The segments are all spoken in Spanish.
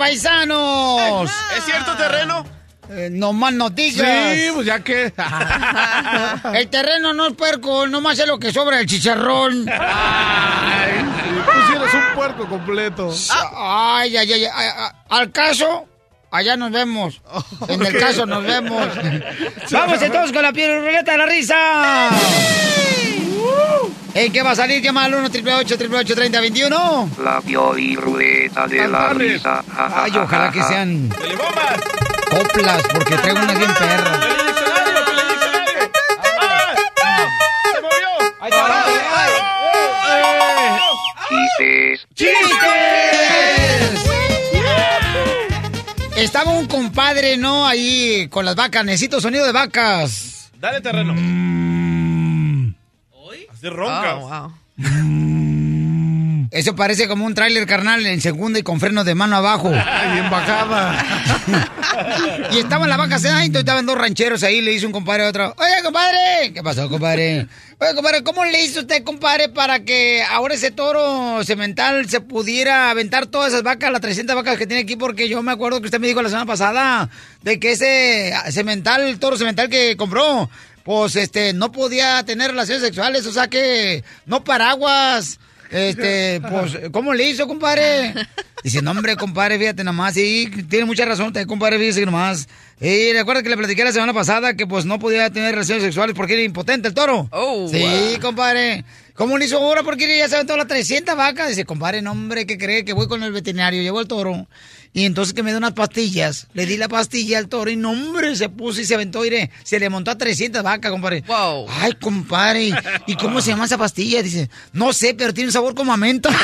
paisanos. ¿Es cierto terreno? Eh, no más no digas. Sí, pues ya que. El terreno no es puerco, nomás es lo que sobra del chicharrón. Ay, pusieras un puerco completo. Ay, ay, ay, ay, Al caso, allá nos vemos. En el caso nos vemos. Vamos entonces con la piel ruleta de la risa. ¿En qué va a salir? Llama al 1 888 3021 La ruleta de la risa. Ay, ja, ojalá ja, que sean coplas, porque traigo unas bien está. Chistes. ¡Chistes! Estaba un compadre, ¿no? Ahí con las vacas. Necesito sonido de vacas. Dale terreno. Mm. Así roncas. Oh, Eso parece como un tráiler carnal en segunda y con freno de mano abajo. Ay, en bajada. Y estaban las vacas y estaban dos rancheros ahí. Le hizo un compadre a otro. Oye, compadre. ¿Qué pasó, compadre? Oye, compadre, ¿cómo le hizo usted, compadre, para que ahora ese toro semental se pudiera aventar todas esas vacas, las 300 vacas que tiene aquí? Porque yo me acuerdo que usted me dijo la semana pasada de que ese semental, el toro semental que compró, pues este, no podía tener relaciones sexuales, o sea que no paraguas. Este, pues, ¿cómo le hizo, compadre? Dice, no, hombre, compadre, fíjate nomás, sí, tiene mucha razón, compadre, fíjese nomás. Y recuerda que le platiqué la semana pasada que pues no podía tener relaciones sexuales porque era impotente el toro. Oh, sí, wow. compadre. ¿Cómo le hizo ahora? Porque ya se aventó las 300 vacas. Dice, compadre, no, hombre, ¿qué cree? Que voy con el veterinario, llevo el toro. Y entonces que me da unas pastillas. Le di la pastilla al toro y no, hombre, se puso y se aventó, iré. Se le montó a 300 vacas, compadre. Wow. Ay, compadre, ¿y- ¿y cómo se llama esa pastilla? Dice, no sé, pero tiene un sabor como a menta.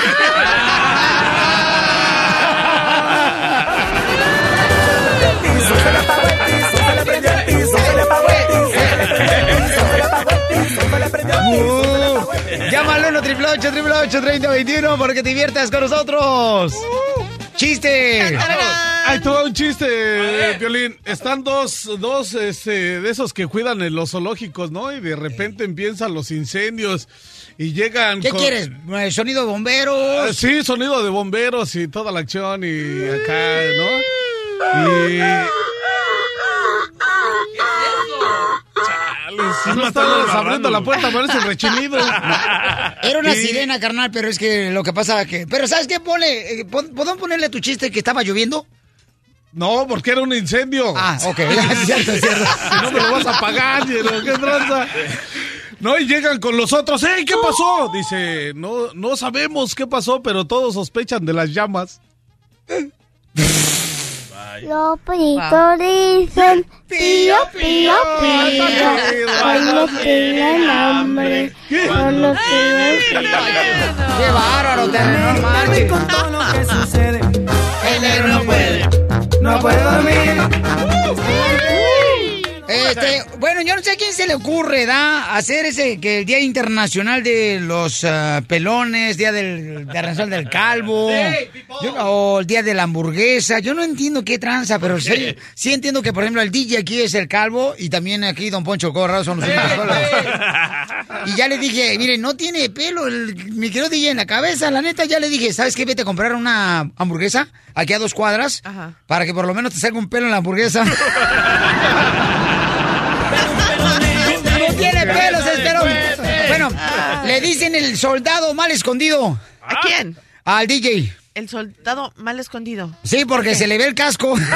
Uh, Llama al 1 888 3021 para que te diviertas con nosotros. ¡Chiste! Hay todo un chiste, Violín. Están dos, dos este, de esos que cuidan en los zoológicos, ¿no? Y de repente empiezan los incendios y llegan. ¿Qué con- quieres? Eh, ¿Sonido de Ah, bomberos? Sí, sonido de bomberos y toda la acción y acá, ¿no? Y. Chale, si no abriendo la puerta, parece un rechinido. Era una Y- sirena, carnal, pero es que lo que pasa que... Pero ¿sabes qué? Ponle, eh, ¿Podemos ponerle a tu chiste que estaba lloviendo? No, porque era un incendio. Ah, ok. Es cierto, es cierto. Si no me lo vas a pagar, qué tranza. No, y llegan con los otros. ¡Ey, qué pasó! Dice, no, no sabemos qué pasó, pero todos sospechan de las llamas. Los peritos dicen pío, pío, pío. Cuando tienen hambre, cuando tienen ¡Qué bárbaro, terreno, no marches! Con todo lo que sucede, El negro no puede. no puedo dormir. Este, bueno, yo no sé a quién se le ocurre, ¿da? Hacer ese, que el Día Internacional de los ah, Pelones, Día del Internacional del Calvo, yo- o el Día de la Hamburguesa. Yo no entiendo qué tranza, pero sí, sí entiendo que, por ejemplo, el DJ aquí es el Calvo y también aquí Don Poncho Corrado son los solos. Y ya le dije, mire, no tiene pelo el, mi querido DJ en la cabeza. La neta, ya le dije, ¿sabes qué? Vete a comprar una hamburguesa aquí a dos cuadras para que por lo menos te salga un pelo en la hamburguesa. le dicen el soldado mal escondido. ¿A quién? Al DJ. El soldado mal escondido. Sí, porque se le ve el casco.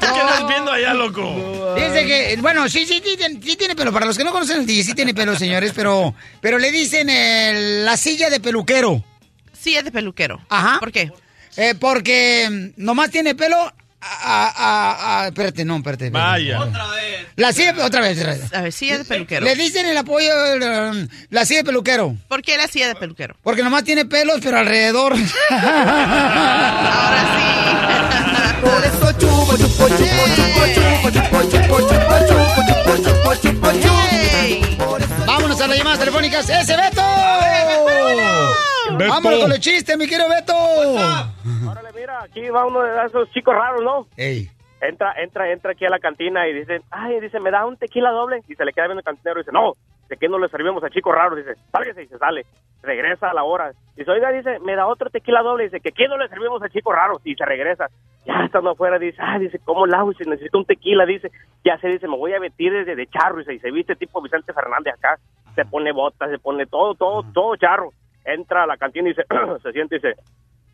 ¿Qué andas viendo allá, loco? Dice que, bueno, sí, sí, sí, tiene- sí tiene pelo. Para los que no conocen el DJ, sí tiene pelo, señores, pero, pero le dicen el- la silla de peluquero. Sí, es de peluquero. Ajá. ¿Por qué? Eh, porque mm, nomás tiene pelo. A, a- a- espérate, no, espérate. espérate. Vaya. La silla, otra vez, otra vez. A ver, silla de peluquero. Le dicen el apoyo, eh, la silla de peluquero. ¿Por qué la silla de peluquero? Porque nomás tiene pelos, pero alrededor. Por eso chupo, chupo, chupo, chupo, chupo, chupo, chupo, chupo, chupo, chupo, chupo, chupo. Vámonos a las llamadas telefónicas. ¡Ese Beto! Beto. Vámonos con los chistes, mi querido Beto. Órale, mira, aquí va uno de esos chicos raros, ¿no? Ey. Entra, entra, entra aquí a la cantina y dice, ay, dice, ¿me da un tequila doble? Y se le queda viendo el cantinero y dice, no, ¿de qué no le servimos a chicos raros? Dice, sálgase y se sale. Regresa a la hora. Dice, oiga, dice, ¿me da otro tequila doble? Dice, ¿que quién no le servimos a chicos raros? Y se regresa. Ya estando afuera, dice, ah, dice, ¿cómo la hago? Dice, necesito un tequila, dice. Ya se dice, me voy a vestir desde de charro. Dice, y se viste tipo Vicente Fernández acá. Se pone botas, se pone todo, todo, todo charro. Entra a la cantina y dice, se siente y dice,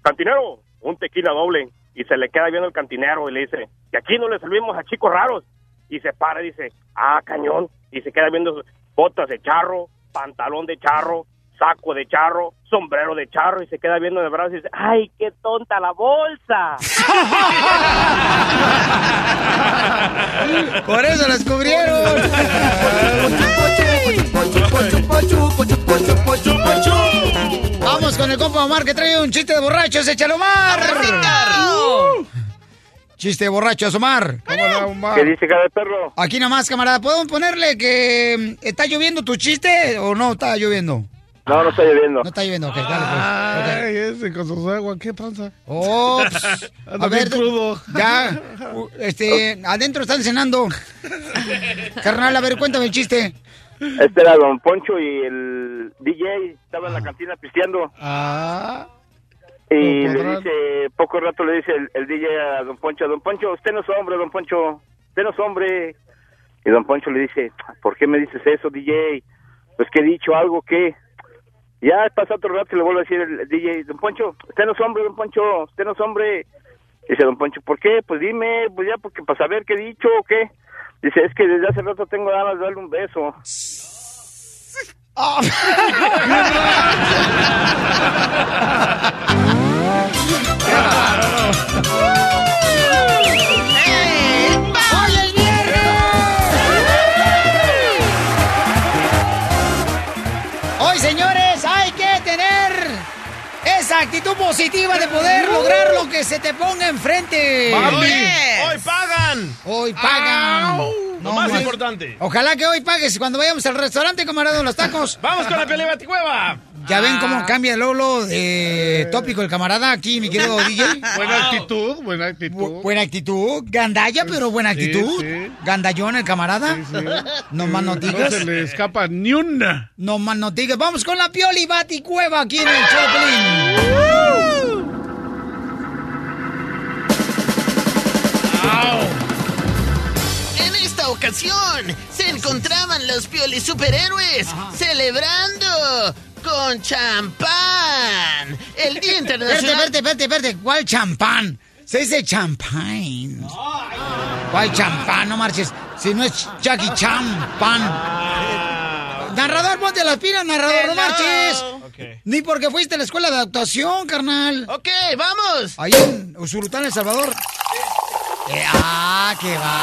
cantinero, un tequila doble. Y se le queda viendo el cantinero y le dice, que aquí no le servimos a chicos raros. Y se para y dice, ah, cañón. Y se queda viendo botas de charro, pantalón de charro, saco de charro, sombrero de charro. Y se queda viendo de brazo y dice, ay, qué tonta la bolsa. Por eso lo descubrieron. Vamos con el compa Omar que trae un chiste de borrachos. Échalo, Omar. Chiste de borrachos, Omar. ¿Qué dice cada perro? Aquí nada más, camarada. ¿Podemos ponerle que mm, está lloviendo tu chiste o no está lloviendo? No, no está lloviendo. No está lloviendo, ok, dale pues. Ay, ese con su agua, ¿qué tranza? Oh, pues, Anda a ver, crudo. ya, este, adentro están cenando. Carnal, a ver, cuéntame el chiste. Este era Don Poncho y el DJ estaba en la cantina pisteando. Ah. Y No le podrán. dice, poco rato le dice el, el DJ a Don Poncho, Don Poncho, usted no es hombre, Don Poncho, usted no es hombre. Y Don Poncho le dice, ¿por qué me dices eso, DJ? Pues que he dicho algo que... Ya pasa otro rato y le vuelve a decir el, DJ, Don Poncho, usted no es hombre, Don Poncho, usted no es hombre. Dice Don Poncho, ¿por qué? Pues dime, pues ya, porque para saber qué he dicho o qué. Dice, es que desde hace rato tengo ganas de darle un beso. ¡Hoy actitud positiva de poder lograr lo que se te ponga enfrente. Hoy pagan. Hoy pagan. Lo más importante. Ojalá que hoy pagues cuando vayamos al restaurante, camarada, de los tacos. Vamos con la pelea baticueva. Ya ven cómo cambia Lolo de tópico el camarada aquí, mi querido DJ. Buena actitud, buena actitud. Buena actitud, gandalla, pero buena Sí, actitud. sí. Gandallón el camarada. No más No noticias. se le escapa ni una. No más noticias. Vamos con la Pioli Baticueva aquí en el Choplin. En esta ocasión se encontraban los Pioli superhéroes celebrando con champán el Día Internacional. espérate, espérate, espérate. ¿Cuál champán? Se dice champagne. ¿Cuál champán? No marches. Si no es Jackie Champán. Narrador, ponte las pilas, narrador, no marches. Ni porque fuiste a la escuela de actuación, carnal. Ok, vamos. Ahí en Usurután, El Salvador. Eh, ah, qué va.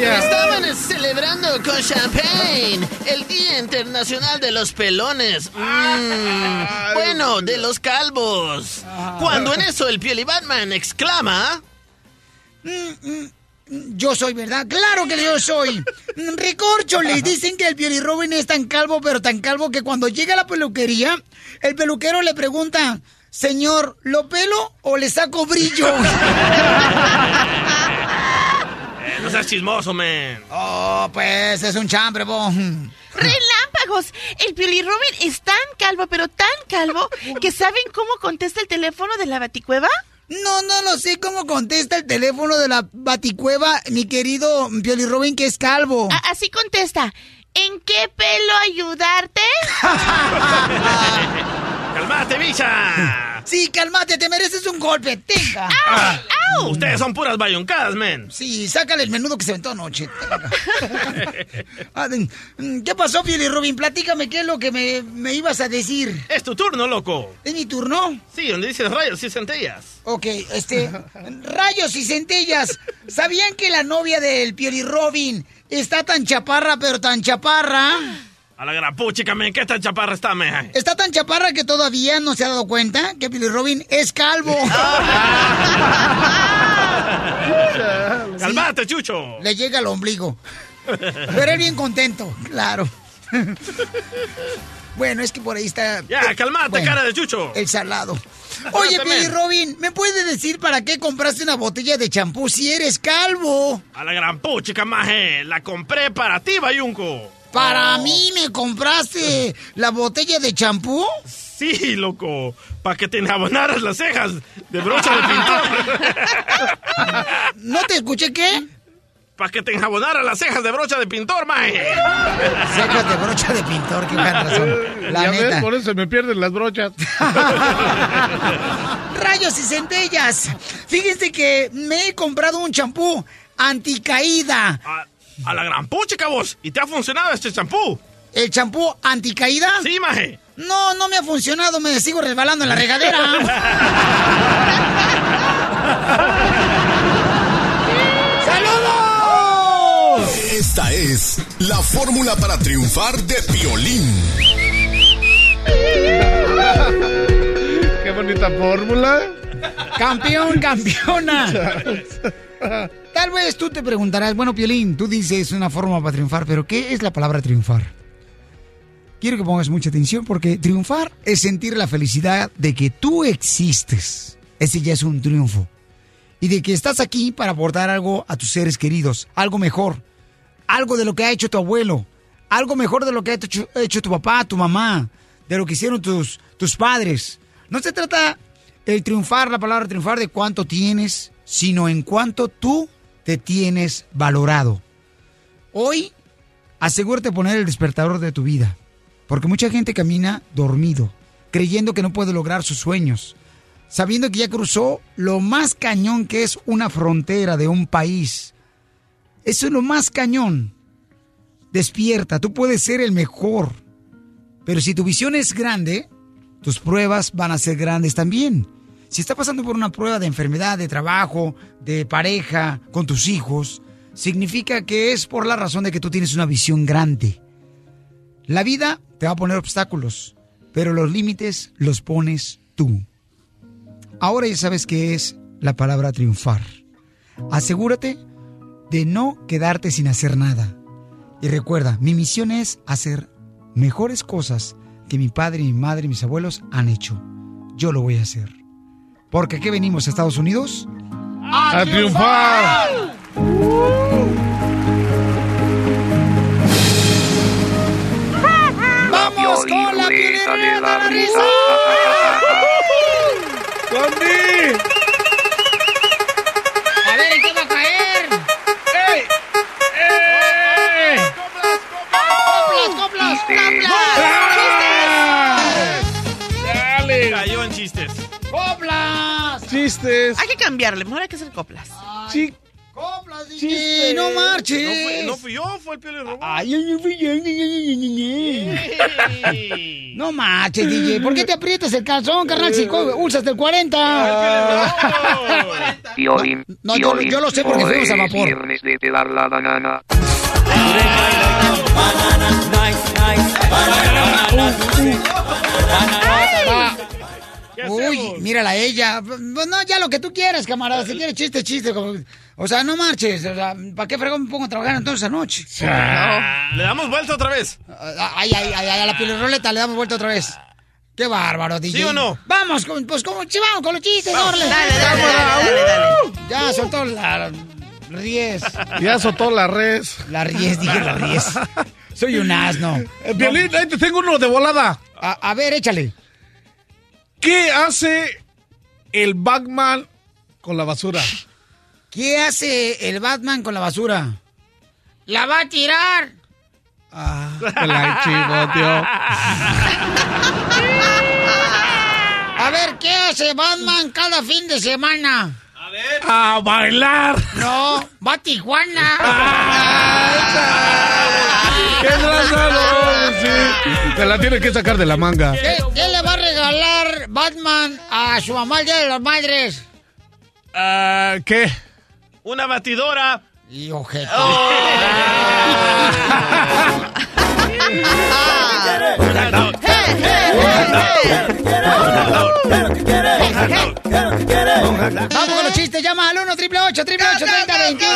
Estaban celebrando con champagne el Día Internacional de los Pelones. Mm, bueno, de los calvos. Cuando en eso el Pioli Batman exclama... Mm, mm, Yo soy, ¿verdad? Claro que yo soy. Mm, Recorcholis, dicen que el Pioli Robin es tan calvo, pero tan calvo que cuando llega a la peluquería, el peluquero le pregunta, señor, ¿lo pelo o le saco brillo? Eh, no seas chismoso, man. Oh, pues es un chambre, bo. ¡Relámpagos! El Pioli Robin es tan calvo, pero tan calvo, que ¿saben cómo contesta el teléfono de la baticueva? No, no lo sé cómo contesta el teléfono de la baticueva, mi querido Pioli Robin, que es calvo. A- así contesta. ¿En qué pelo ayudarte? ¡Cálmate, bicha! Sí, cálmate, te mereces un golpe, tenga. Ah, Ustedes son puras bayoncadas, men. Sí, sácale el menudo que se aventó anoche. Ah, mm, ¿Qué pasó, Pioli Robin? Platícame qué es lo que me, me ibas a decir. Es tu turno, loco. ¿Es mi turno? Sí, donde dices rayos y centellas. Ok, este. Rayos y centellas. ¿Sabían que la novia del Pioli Robin está tan chaparra, pero tan chaparra? A la gran men. ¿Qué tan chaparra está, men? Está tan chaparra que todavía no se ha dado cuenta que Pioli Robin es calvo. ¡Cálmate, Chucho! Le llega al ombligo. Pero él bien contento, claro. Bueno, es que por ahí está. Ya, cálmate, Bueno, cara de Chucho. El salado. Oye, men. Robin, ¿me puedes decir para qué compraste una botella de champú si eres calvo? A la gran puchica, maje. La compré para ti, bayunco. ¿Para mí me compraste la botella de champú? Sí, loco. Para que te enjabonaras las cejas de brocha de pintor. ¿No te escuché qué? Para que te enjabonaras las cejas de brocha de pintor, maje. Cejas de brocha de pintor, qué gran razón. La ya ves, por eso se me pierden las brochas. Rayos y centellas. Fíjense que me he comprado un champú anticaída. A, a la gran puchica, vos. ¿Y te ha funcionado este champú? ¿El champú anticaída? Sí, maje. No, no me ha funcionado, me sigo resbalando en la regadera. ¡Saludos! Esta es la fórmula para triunfar de Piolín. Qué bonita fórmula. Campeón, campeona. Tal vez tú te preguntarás, bueno, Piolín, tú dices una forma para triunfar, pero ¿qué es la palabra triunfar? Quiero que pongas mucha atención porque triunfar es sentir la felicidad de que tú existes. Ese ya es un triunfo. Y de que estás aquí para aportar algo a tus seres queridos, algo mejor, algo de lo que ha hecho tu abuelo, algo mejor de lo que ha hecho, hecho tu papá, tu mamá, de lo que hicieron tus, tus padres. No se trata el triunfar, la palabra triunfar, de cuánto tienes, sino en cuánto tú te tienes valorado. Hoy, asegúrate de poner el despertador de tu vida, porque mucha gente camina dormido, creyendo que no puede lograr sus sueños, sabiendo que ya cruzó lo más cañón que es una frontera de un país. Eso es lo más cañón. Despierta, tú puedes ser el mejor. Pero si tu visión es grande, tus pruebas van a ser grandes también. Si estás pasando por una prueba de enfermedad, de trabajo, de pareja, con tus hijos, significa que es por la razón de que tú tienes una visión grande. La vida te va a poner obstáculos, pero los límites los pones tú. Ahora ya sabes qué es la palabra triunfar. Asegúrate de no quedarte sin hacer nada. Y recuerda, mi misión es hacer mejores cosas que mi padre, mi madre y mis abuelos han hecho. Yo lo voy a hacer. Porque aquí venimos a Estados Unidos ¡A triunfar! ¡Vamos con la Violín de la risa. ¡Condi! A ver, ¿en qué va a caer? ¡Ey! ¡Ey! ¡Coplas, coplas, Chiste. ¡Dale! Chistes. Hay que cambiarle, mejor hay que hacer coplas. Chi- ¡Coplas, DJ! Chiste. ¡No No marches! fui, no fui yo, fue el pelo robot. Ay, ay, ay, ay, ay, ay, ay, ay. No marches, DJ. ¿Por qué te aprietas el calzón, carnal, si co- usas el 40? Piolín, No, yo- Piolín, yo lo sé porque fuimos a vapor. viernes de pelar la banana. Uy, mírala a ella. Pues no, ya lo que tú quieras, camarada. Si quieres chiste, chiste. como- O sea, no marches. O sea, ¿para qué fregón me pongo a trabajar entonces anoche? Le damos vuelta otra vez. Ay, ay, ay, ay, a la pilirroleta le damos vuelta otra vez. Qué bárbaro, DJ. ¿Sí o no? Vamos, con- pues como, sí, vamos con los chistes. Dale, dale, dale, dale, ¡uh! Ya soltó la ries. Ya azotó la res. La ries, dije la ries. Soy un asno. Eh, ahí te tengo uno de volada. A, a ver, échale. ¿Qué hace el Batman con la basura? ¿Qué hace el Batman con la basura? ¡La va a tirar! Ah, la. A ver, ¿qué hace Batman cada fin de semana? A bailar. No, va a Tijuana. ¡Qué trazado! Sí. Te la tienes que sacar de la manga. ¿Qué, qué Batman a su mamá el Día de las Madres? Ah, ¿Qué? Una batidora. Y ojete. Vamos con los chistes, llama al 1 triple 8 triple 8 30 21.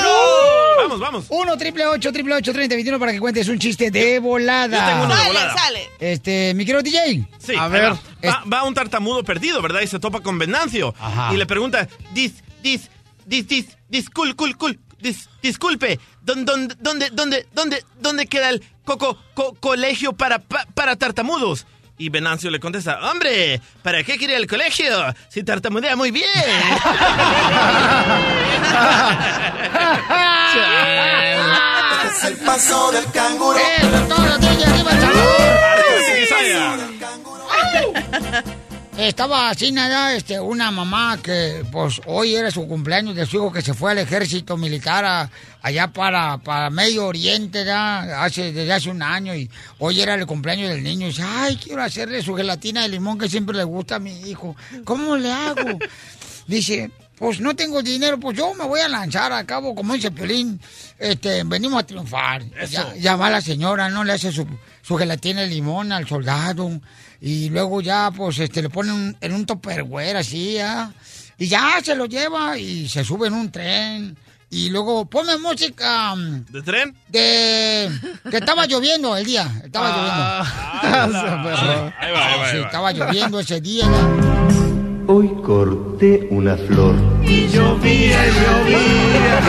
Vamos, vamos. 1 triple 8 triple 8 30 21 para que cuentes un chiste de volada. Yo tengo uno de volada. Este, mi querido DJ. Sí, a ver. Va, va un tartamudo perdido, ¿verdad? Y se topa con Venancio. Y le pregunta, dis, dis, dis, dis, discul, cul, cul, dis, disculpe, ¿dónde, dónde, dónde, dónde, dónde, dónde queda el coco, co- colegio para, pa- para tartamudos? Y Venancio le contesta, hombre, ¿para qué quiere el colegio? Si tartamudea muy bien. Es el paso del canguro. Es todo, El Salvador. Estaba así nada, este, una mamá que pues hoy era su cumpleaños de su hijo que se fue al ejército militar a- allá para, para Medio Oriente ya, hace, desde hace un año y hoy era el cumpleaños del niño y dice, ay, quiero hacerle su gelatina de limón que siempre le gusta a mi hijo. ¿Cómo le hago? Dice, pues no tengo dinero, pues yo me voy a lanzar a cabo, como dice Pelín, este, venimos a triunfar. Ya, ya va la señora, ¿no? Le hace su, su gelatina de limón al soldado y luego ya, pues, este, le pone un- en un topperware así, ¿ya? Y ya se lo lleva y se sube en un tren. Y luego ponme música mm, ¿De tren? de... que estaba lloviendo el día, estaba Ah, lloviendo. Ahí va, ahí va, ahí Sí, va. estaba lloviendo ese día. ¿ya? Hoy corté una flor. Y llovía, llovía.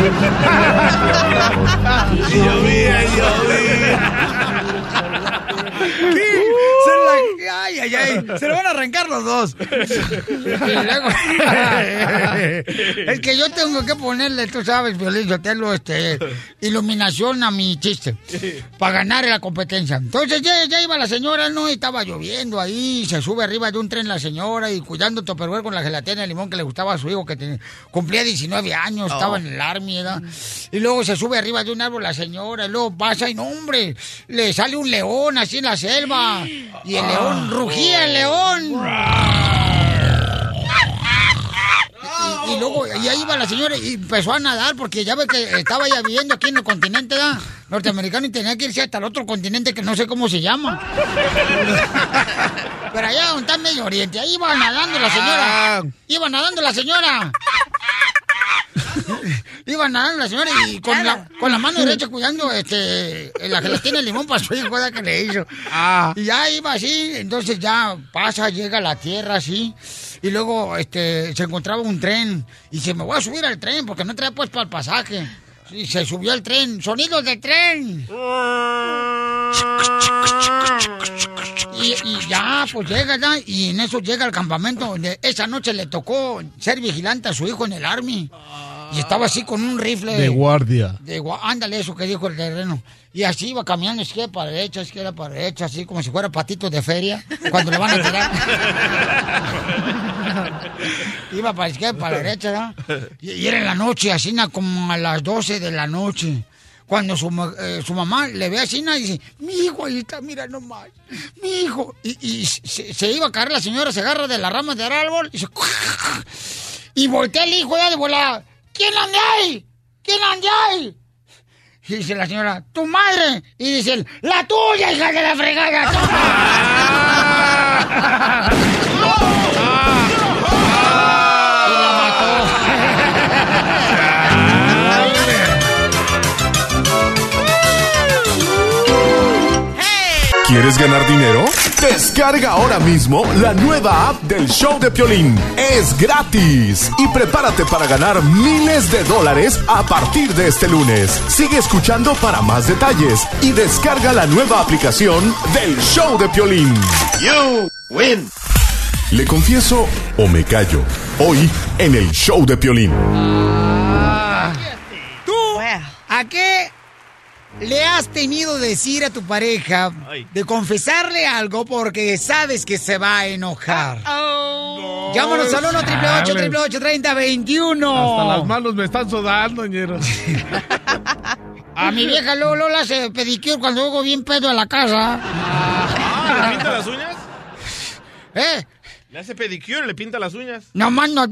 Y llovía, Se la- Ay, ay, ay. Se lo van a arrancar los dos. Es que yo tengo que ponerle, tú sabes, Violín Sotelo, este, iluminación a mi chiste. Para ganar la competencia. Entonces ya, ya iba la señora, ¿no? Y estaba lloviendo ahí. Se sube arriba de un tren la señora y cuidando Topperware con la gelatina de limón que le gustaba a su hijo, que tenía- cumplía 19 años, estaba Oh. en el army, ¿verdad? Y luego se sube arriba de un árbol la señora, y luego pasa y no, hombre, le sale un león así en la selva. Y el león, rugía el león. Y, y luego, y ahí iba la señora y empezó a nadar porque ya ve que estaba ya viviendo aquí en el continente norteamericano y tenía que irse hasta el otro continente que no sé cómo se llama. Pero allá donde está Medio Oriente, ahí iba nadando la señora. Iba nadando la señora. Iba nadando la señora y con la, con la mano derecha cuidando este, la gelatina de limón para su hijo que le hizo. Y ya iba así, entonces ya pasa, llega a la tierra así. Y luego este, se encontraba un tren. Y se me voy a subir al tren porque no traía pues para el pasaje. Y se subió al tren. ¡Sonidos del tren! Y, y ya, pues llega, ya, y en eso llega al campamento donde esa noche le tocó ser vigilante a su hijo en el army. Y estaba así con un rifle. De guardia. de ándale, eso que dijo el terreno. Y así iba caminando izquierda para derecha, izquierda para derecha, así como si fuera patito de feria, cuando le van a tirar. iba para izquierda, para derecha, ¿verdad? Y, y era en la noche, así como a las 12 de la noche. Cuando su, eh, su mamá le ve así y dice, mi hijo ahí está, mira nomás, mi hijo. Y, y se, iba a caer la señora, se agarra de la rama del árbol y se... Y voltea el hijo ya de volada. ¿Quién anda ahí? ¿Quién anda ahí? Y dice la señora, tu madre. Y dice él, la tuya, hija de la fregada. ¿Quieres ganar dinero? Descarga ahora mismo la nueva app del show de Piolín. Es gratis. Y prepárate para ganar miles de dólares a partir de este lunes. Sigue escuchando para más detalles y descarga la nueva aplicación del show de Piolín. You win. Le confieso o me callo. Hoy en el show de Piolín. ¿Tú a qué le has temido decir a tu pareja de confesarle algo porque sabes que se va a enojar? Llámanos al 1 888 30 21 Hasta las manos me están sudando, ñero. A mi vieja luego, le hace pedicure cuando hago bien pedo a la casa. Ah, ¿Le pinta las uñas? ¿Eh? Le hace pedicure, le pinta las uñas. No más Vamos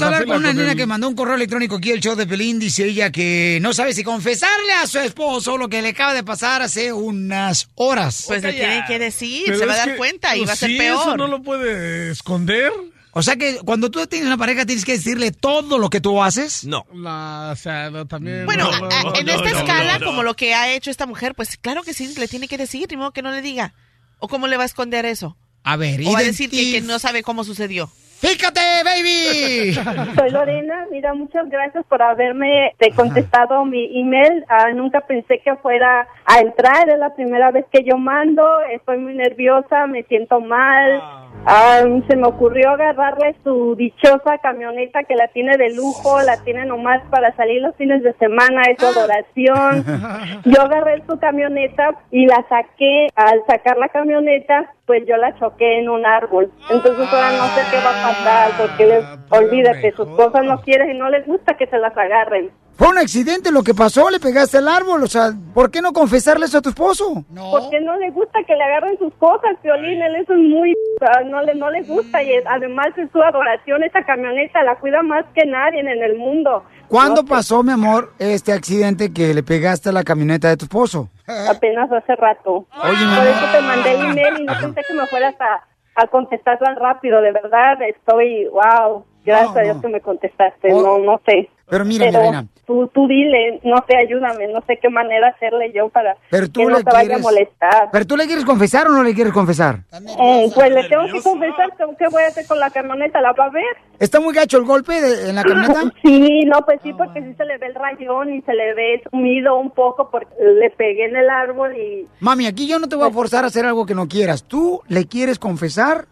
a hablar con una nena el- que mandó un correo electrónico aquí al show de Pelín. Dice ella que no sabe si confesarle a su esposo lo que le acaba de pasar hace unas horas. Pues le tiene que decir, Pero se va a dar que, cuenta y pues va a ser sí, peor. eso no lo puede esconder. O sea que cuando tú tienes una pareja tienes que decirle todo lo que tú haces. No. La, o sea, no, también. Bueno, no, en no, esta no, escala, no. como lo que ha hecho esta mujer, pues claro que sí, le tiene que decir, ni modo que no le diga. ¿O cómo le va a esconder eso? A ver, O va a decir que, no sabe cómo sucedió. ¡Fíjate, baby! Soy Lorena, mira, muchas gracias por haberme eh, contestado mi email. Ah, nunca pensé que fuera a entrar, es la primera vez que yo mando, estoy muy nerviosa, me siento mal. Ah, se me ocurrió agarrarle su dichosa camioneta que la tiene de lujo, la tiene nomás para salir los fines de semana, es su adoración. Yo agarré su camioneta y la saqué. Al sacar la camioneta, pues yo la choqué en un árbol. Entonces ahora no sé qué va a pasar porque les olvídate, sus cosas no quieren y no les gusta que se las agarren. Fue un accidente lo que pasó, le pegaste al árbol. O sea, ¿por qué no confesarle eso a tu esposo? Porque no le gusta que le agarren sus cosas, Piolín, él eso es muy... ah, No le, no le gusta y es- además es su adoración, esa camioneta la cuida más que nadie en el mundo. ¿Cuándo pasó, mi amor, este accidente que le pegaste a la camioneta de tu esposo? Apenas hace rato. Oye, Por eso te mandé el email y no pensé que me fueras a, a contestar tan rápido, de verdad, estoy, wow, gracias a Dios que me contestaste, no, no sé. Pero mira, mi Pero reina. Tú, tú dile, no sé, ayúdame, no sé qué manera hacerle yo para Pero tú que no te vaya a molestar. ¿Pero tú le quieres confesar o no le quieres confesar? Eh, pues le tengo que confesar qué voy a hacer con la camioneta, ¿la va a ver? ¿Está muy gacho el golpe de- en la camioneta? Sí, no, pues sí, porque sí se le ve el rayón y se le ve sumido un poco porque le pegué en el árbol y Mami, aquí yo no te voy a forzar a hacer algo que no quieras. ¿Tú le quieres confesar?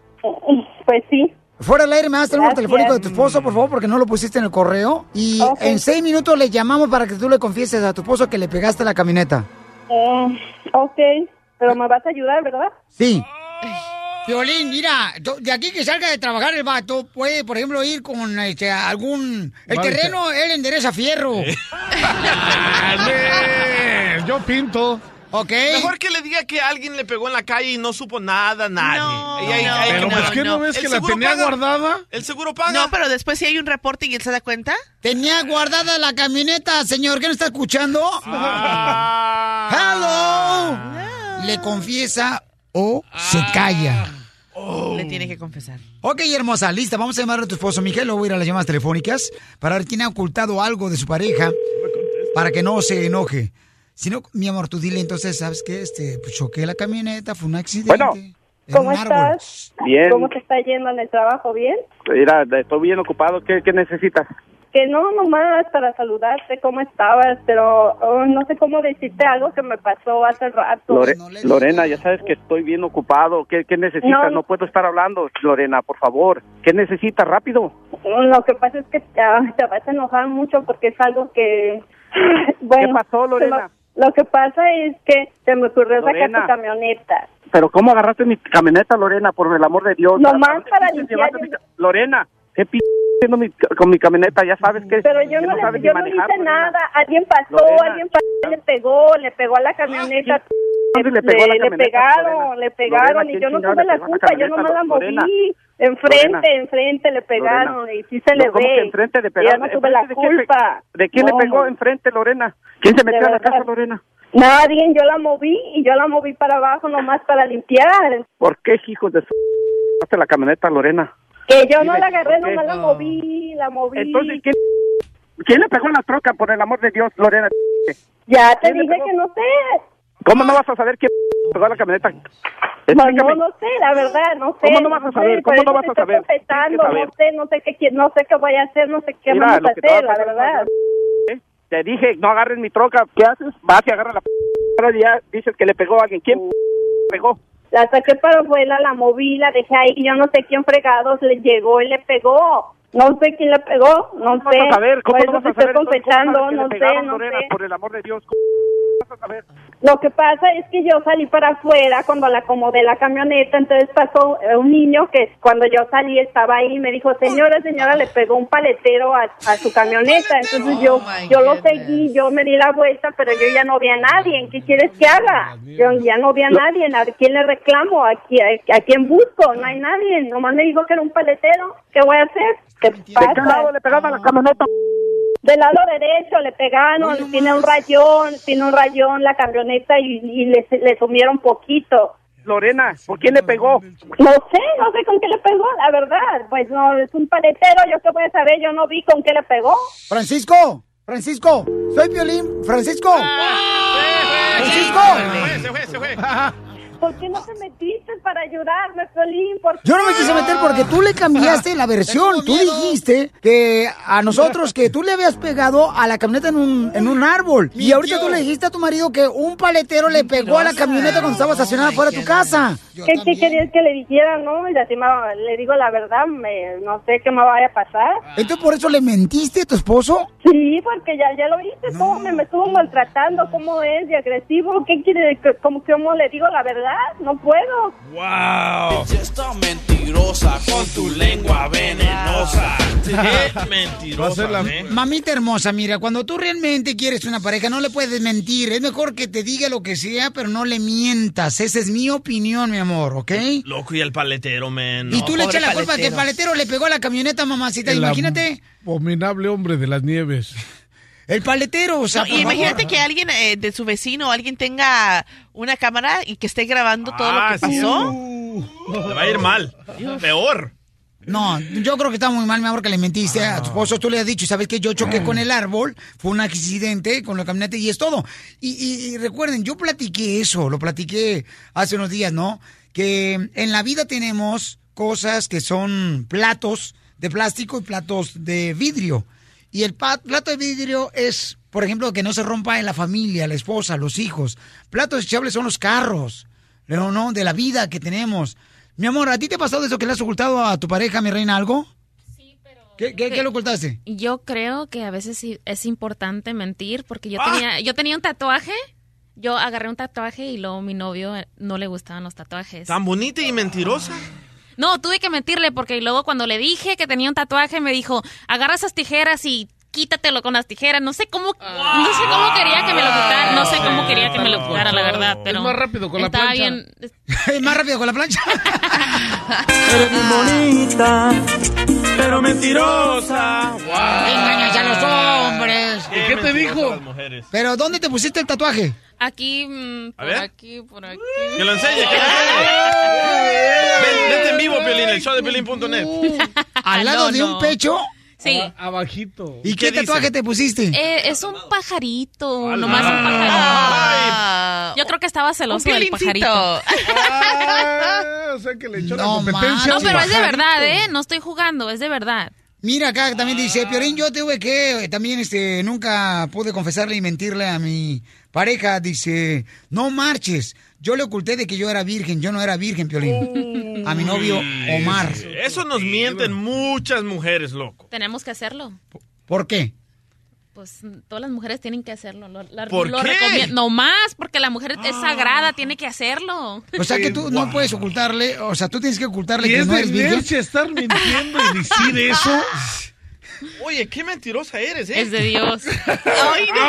Pues sí. Fuera del aire, me das el número telefónico de tu esposo, por favor, porque no lo pusiste en el correo. Y en seis minutos le llamamos para que tú le confieses a tu esposo que le pegaste la camioneta. Mm, ok, pero me vas a ayudar, ¿verdad? Sí. Violín, mira, de aquí que salga de trabajar el vato, puede, por ejemplo, ir con este, algún... El Vale. terreno, él endereza fierro. Dale, Yo pinto. Ok. Mejor que le diga que alguien le pegó en la calle y no supo nada, nadie. No, Pero no, pues que no, ves ¿El que la seguro tenía paga? guardada. ¿El seguro paga? No, pero después si hay un reporte y él se da cuenta. Tenía guardada la camioneta, señor, ¿qué no está escuchando? Ah. ¡Hello! Le confiesa o se calla. Le tiene que confesar. Ok, hermosa, lista. Vamos a llamar a tu esposo Miguel. Luego voy a ir a las llamadas telefónicas para ver quién ha ocultado algo de su pareja para que no se enoje. Si no, mi amor, tú dile entonces, ¿sabes qué? Este, pues choqué la camioneta, fue un accidente. Bueno. en ¿Cómo un árbol. estás? Bien. ¿Cómo te está yendo en el trabajo? ¿Bien? Mira, estoy bien ocupado. ¿Qué, qué necesitas? Que no, nomás para saludarte, ¿cómo estabas? Pero oh, no sé cómo decirte algo que me pasó hace rato. Lore- Lorena, ya sabes que estoy bien ocupado. ¿Qué, qué necesitas? No. No. puedo estar hablando, Lorena, por favor. ¿Qué necesitas? Rápido. Lo que pasa es que ah, te vas a enojar mucho porque es algo que... Bueno, ¿Qué pasó, Lorena? Lo que pasa es que se me ocurrió sacar tu camioneta. Pero ¿cómo agarraste mi camioneta, Lorena? Por el amor de Dios. Nomás ¿Qué para limpiar mi Lorena, ¿qué p haciendo mi- con mi camioneta? Ya sabes que Pero yo que no, le, yo no hice Lorena. nada. Alguien pasó, Lorena. alguien pasó, le pegó, le pegó a la camioneta. ¿Quién le le camioneta, pegaron, Lorena? le pegaron Lorena, y ¿quién yo no tuve le la culpa, yo nomás la moví. Enfrente, enfrente le pegaron y sí se le No, ¿cómo ve. que enfrente de pegar? Yo no tuve la ¿Enfrente de quién culpa. ¿De quién No. le pegó enfrente, Lorena? ¿Quién se metió a la casa, Lorena? Nadie, yo la moví y yo la moví para abajo nomás para limpiar. ¿Por qué, hijos de su... La camioneta, Lorena? Que yo no la agarré, nomás la moví, la moví. Entonces, ¿quién, ¿quién le pegó en la troca, por el amor de Dios, Lorena? Ya te ¿quién le dije que no sé. ¿Cómo no vas a saber quién pegó la camioneta? No, Explícame. no, no sé, la verdad, no sé. ¿Cómo no vas a sé, saber? por ¿Cómo eso no vas a estoy saber? que no sé, no sé qué, no sé qué voy a hacer, no sé qué Mira, vamos a hacer, la verdad. ¿eh? Te dije, no agarres mi troca. ¿Qué haces? Vas y agarra la p y ya dices que le pegó a alguien. ¿Quién pegó? La saqué para afuera, la moví, la dejé ahí, yo no sé quién fregados le llegó y le pegó. No sé quién le pegó, no ¿Cómo sé. vas a saber? ¿Cómo no vas a estoy saber? ¿cómo confesando, no sé, no sé. Por el amor de Dios, ¿cómo a? Lo que pasa es que yo salí para afuera cuando la acomodé la camioneta, entonces pasó eh, un niño que cuando yo salí estaba ahí y me dijo, señora, señora, le pegó un paletero a, a su camioneta. Entonces yo yo lo seguí, yo me di la vuelta, pero yo ya no vi a nadie. ¿Qué quieres que haga? Yo ya no vi a nadie. ¿A quién le reclamo? ¿A quién, a quién busco? No hay nadie. Nomás me dijo que era un paletero. ¿Qué voy a hacer? ¿Qué ¿De qué pasa? lado le pegaron a la camioneta? Del lado derecho le pegaron, tiene un rayón, tiene un rayón la camioneta y, y le, le sumieron poquito. Lorena, ¿por quién le pegó? No sé, no sé con qué le pegó, la verdad. Pues no, es un paletero, yo qué voy a saber, yo no vi con qué le pegó. Francisco, Francisco, soy Violín, Francisco. Francisco. Se fue, se fue. ¿Por qué no te metiste para ayudarme, Piolín? ¿Por Yo no me quise meter porque tú le cambiaste la versión. Tú dijiste que a nosotros que tú le habías pegado a la camioneta en un, en un árbol. Y ahorita tú le dijiste a tu marido que un paletero le pegó a la camioneta cuando estaba estacionada fuera de tu casa. ¿Qué, qué querías que le dijera, no? Y así me- le digo la verdad, me- no sé qué me vaya a pasar. Entonces por eso le mentiste a tu esposo. Sí, porque ya, ya lo hice, cómo me, me estuvo maltratando, cómo es de agresivo, ¿qué quiere? que- ¿Cómo, cómo le digo la verdad? No puedo. ¡Wow! Esta mentirosa con tu lengua venenosa. Qué mentirosa, ¿eh? Mamita hermosa, mira, cuando tú realmente quieres una pareja, no le puedes mentir. Es mejor que te diga lo que sea, pero no le mientas. Esa es mi opinión, mi amor, ¿ok? Loco, y el paletero, man. y tú le echas la culpa que el paletero le pegó a la camioneta, mamacita. El Imagínate. Abominable hombre de las nieves. El paletero, o sea, No, y imagínate que alguien eh, de su vecino o alguien tenga una cámara y que esté grabando todo lo Ah, que sí. pasó. Le va a ir mal. Peor. No, yo creo que está muy mal, mi amor, que le mentiste a tu esposo. Tú le has dicho, ¿sabes qué? Yo choqué con el árbol, fue un accidente con la camioneta y es todo. Y, y- y recuerden, yo platiqué eso, lo platiqué hace unos días, ¿no? Que en la vida tenemos cosas que son platos de plástico y platos de vidrio. Y el plato de vidrio es, por ejemplo, que no se rompa en la familia, la esposa, los hijos. Platos desechables son los carros, ¿no? ¿no? De la vida que tenemos. Mi amor, ¿a ti te ha pasado eso que le has ocultado a tu pareja, mi reina, algo? Sí, pero... ¿Qué, qué, qué le ocultaste? Yo creo que a veces es importante mentir porque yo ¡Ah! tenía yo tenía un tatuaje. Yo agarré un tatuaje y luego mi novio eh, no le gustaban los tatuajes. Tan bonita y mentirosa. No, tuve que mentirle porque luego cuando le dije que tenía un tatuaje me dijo, agarra esas tijeras y quítatelo con las tijeras. No sé cómo, no sé cómo quería que me lo quitara, no sé cómo quería que me lo quitara, la verdad, pero Es más rápido con la estaba plancha. bien. es más rápido con la plancha. Eres bien bonita, pero mentirosa. Engañas a los hombres. ¿Y qué te dijo? Pero ¿dónde te pusiste el tatuaje? Aquí, mm, por ver. aquí, por aquí. Que lo enseñe, que lo enseñe. Ven, vete en vivo, Piolín, el show de Piolín.net. ¿Al lado No, de no. un pecho? Sí. Abajito. ¿Y qué, tatuaje te pusiste? Eh, es un pajarito, nomás un pajarito. Yo creo que estaba celoso del pajarito. Ah, o sea que le echó la No, competencia. No, pero es de verdad, ¿eh? No estoy jugando, es de verdad. Mira acá también dice, Piorín, yo tuve que, también este, nunca pude confesarle y mentirle a mi pareja, dice, no marches, yo le oculté de que yo era virgen, yo no era virgen, Piolín, a mi novio Omar. Eso nos mienten muchas mujeres, loco. Tenemos que hacerlo. ¿Por qué? Pues todas las mujeres tienen que hacerlo. Lo, la- ¿Por lo qué? recomiendo. No más, porque la mujer es sagrada, tiene que hacerlo. O sea que tú no puedes ocultarle, o sea, tú tienes que ocultarle Y que es no de eres virgen. estar mintiendo y decir eso. Oye, qué mentirosa eres, ¿eh? Es de Dios. ¡Ay, no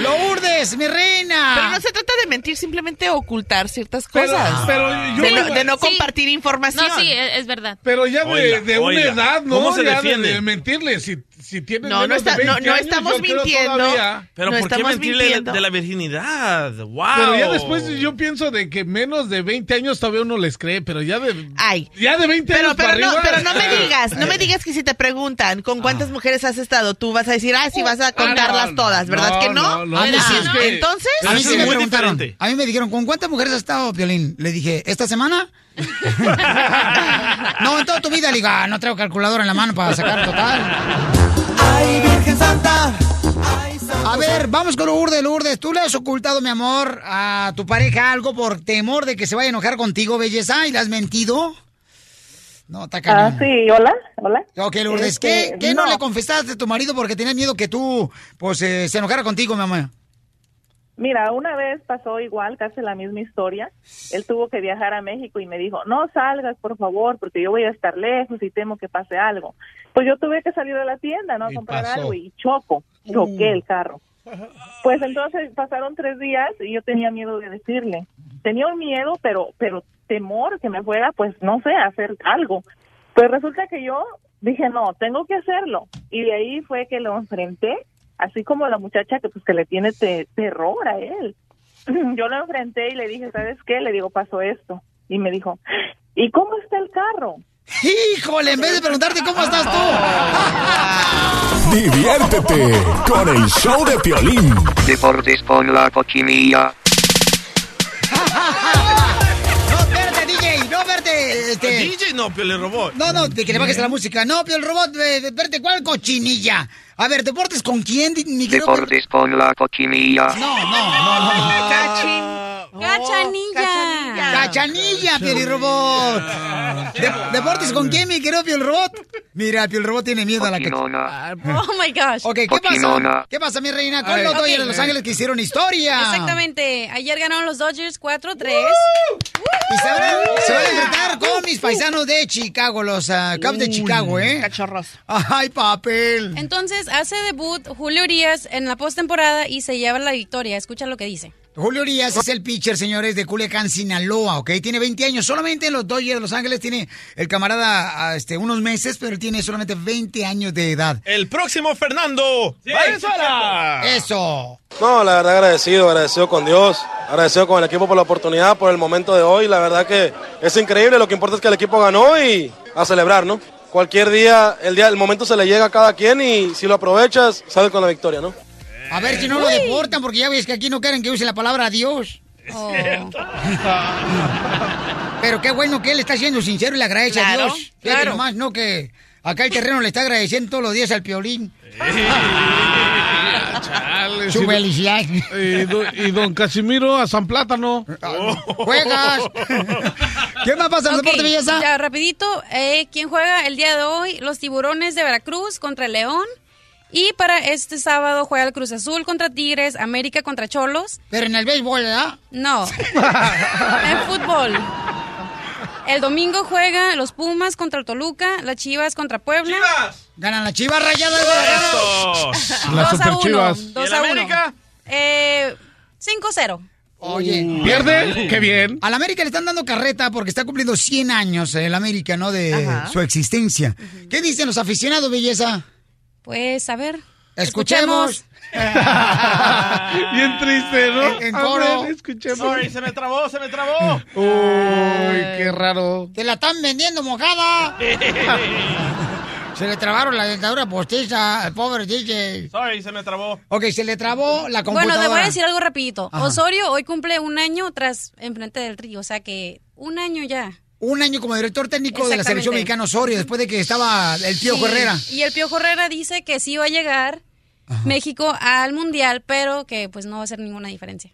¡Lo urdes, mi reina! Pero no se trata de mentir, simplemente ocultar ciertas Pero- cosas. pero yo de, no, de no Sí. compartir información. No, sí, es, es verdad. Pero ya de, de una edad, ¿no? ¿Cómo se Ya defiende? De, mentirle. Si, si tienes No, no menos está- de no- 20 no años, estamos mintiendo. todavía. Pero No ¿por qué estamos mentirle mintiendo. de la virginidad? ¡Wow! Pero ya después yo pienso de que menos de 20 años todavía uno les cree, pero ya de, Ay. ya de 20 Pero, años pero, para no, arriba. pero no me digas, no me digas que si te preguntan con cuántas mujeres has estado, tú vas a decir, ah, sí, vas a contarlas no, todas, ¿verdad no, que no? no, no, Ah, sí, es que- Entonces, A mí sí me preguntaron. A mí me dijeron, ¿con cuántas mujeres has estado, Piolín? Le dije, ¿esta semana? no, en toda tu vida, le digo, ah, no traigo calculadora en la mano para sacar total. Ay, Virgen Santa. A ver, vamos con Lourdes, Lourdes. ¿Tú le has ocultado, mi amor, a tu pareja algo por temor de que se vaya a enojar contigo, belleza? ¿Y le has mentido? No, está Ah, sí, hola, hola. Ok, Lourdes, ¿qué, Este, qué no. no. le confesaste a tu marido porque tenías miedo que tú, pues, eh, se enojara contigo, mi amor? Mira, una vez pasó igual, casi la misma historia. Él tuvo que viajar a México y me dijo, no salgas, por favor, porque yo voy a estar lejos y temo que pase algo. Pues yo tuve que salir a la tienda, ¿no? A comprar pasó. algo y choco, choqué el carro. Pues entonces pasaron tres días y yo tenía miedo de decirle. Tenía un miedo, pero, pero temor que me fuera, pues no sé, a hacer algo. Pues resulta que yo dije, no, tengo que hacerlo. Y de ahí fue que lo enfrenté, así como la muchacha que pues que le tiene te- terror a él. Yo lo enfrenté y le dije, ¿sabes qué? Le digo, pasó esto. Y me dijo, ¿y cómo está el carro? Híjole, en vez de preguntarte cómo estás tú. Diviértete con el show de Piolín. Deportes con la cochinilla. No, espérate, DJ, no, espérate. Este... DJ no, Piolín Robot. No, no, de que le bajes a la música. No, Pio el robot, eh, espérate, ¿cuál cochinilla? A ver, ¿deportes con quién, querido? Deportes con la cochinilla. No, no, no, no. ¡Cachanilla! Cachanilla, Pio el robot. De- ¿Deportes con quién, mi querido Pio el robot? Mira, Pio el robot tiene miedo a la cachinilla. Oh my gosh. Ok, ¿qué pasa? ¿Qué pasa, mi reina? Con los Dodgers de. Los Ángeles que hicieron historia. Exactamente. Ayer ganaron los Dodgers 4-3. Y se van, a, se van a enfrentar con mis paisanos de Chicago, los ah, Cubs de Chicago, ¿eh? Cachorros. Ay, papel. Entonces hace debut Julio Urias en la postemporada y se lleva la victoria. Escucha lo que dice. Julio Urias es el pitcher, señores, de Culiacán, Sinaloa, ¿ok? Tiene 20 años. Solamente en los Dodgers de Los Ángeles tiene el camarada ah, este, unos meses, pero él tiene solamente 20 años de edad. El próximo Fernando Valenzuela. Eso. No, la verdad agradecido, agradecido con Dios, agradecido con el equipo por la oportunidad, por el momento de hoy. La verdad que es increíble, lo que importa es que el equipo ganó y a celebrar, ¿no? Cualquier día, el día, el momento se le llega a cada quien y si lo aprovechas, sales con la victoria, ¿no? A ver si no lo deportan, porque ya ves que aquí no quieren que use la palabra adiós. Pero qué bueno que él está siendo sincero y le agradece a Dios. Fíjate claro. nomás, no que acá el terreno le está agradeciendo todos los días al piolín. Chale, Su felicidad. Y, do- y don Casimiro a San Plátano. ¡Juegas! ¿Qué más pasa en el Ok, deporte, belleza? Ya, rapidito. Eh, ¿Quién juega el día de hoy? Los Tiburones de Veracruz contra el León. Y para este sábado juega el Cruz Azul contra Tigres, América contra Cholos. Pero en el béisbol, ¿verdad? No. en fútbol. El domingo juega los Pumas contra el Toluca, las Chivas contra Puebla. Ganan las chivas rayadas de Guadalajara. Las 2 a 1. Superchivas. 2 ¿Y el a 1. América? Eh, 5-0. Oye. ¿Pierde? Qué bien. Al América le están dando carreta porque está cumpliendo 100 años el América, ¿no? De Ajá. su existencia. ¿Qué dicen los aficionados, belleza? Pues, a ver. Escuchemos. Bien triste, ¿no? En- en A coro. ver, escuchemos. Sorry, se me trabó, se me trabó. Uy, qué raro. ¡Te la están vendiendo mojada! Se le trabaron la dentadura postiza al pobre DJ. Sorry, se me trabó. Ok, se le trabó la computadora. Bueno, te voy a decir algo rapidito. Ajá. Osorio hoy cumple un año tras enfrente del río, o sea que un año ya. Un año como director técnico de la selección mexicana Osorio, después de que estaba el tío Sí, Herrera. Y el Piojo Herrera dice que sí va a llegar México al Mundial, pero que pues no va a hacer ninguna diferencia.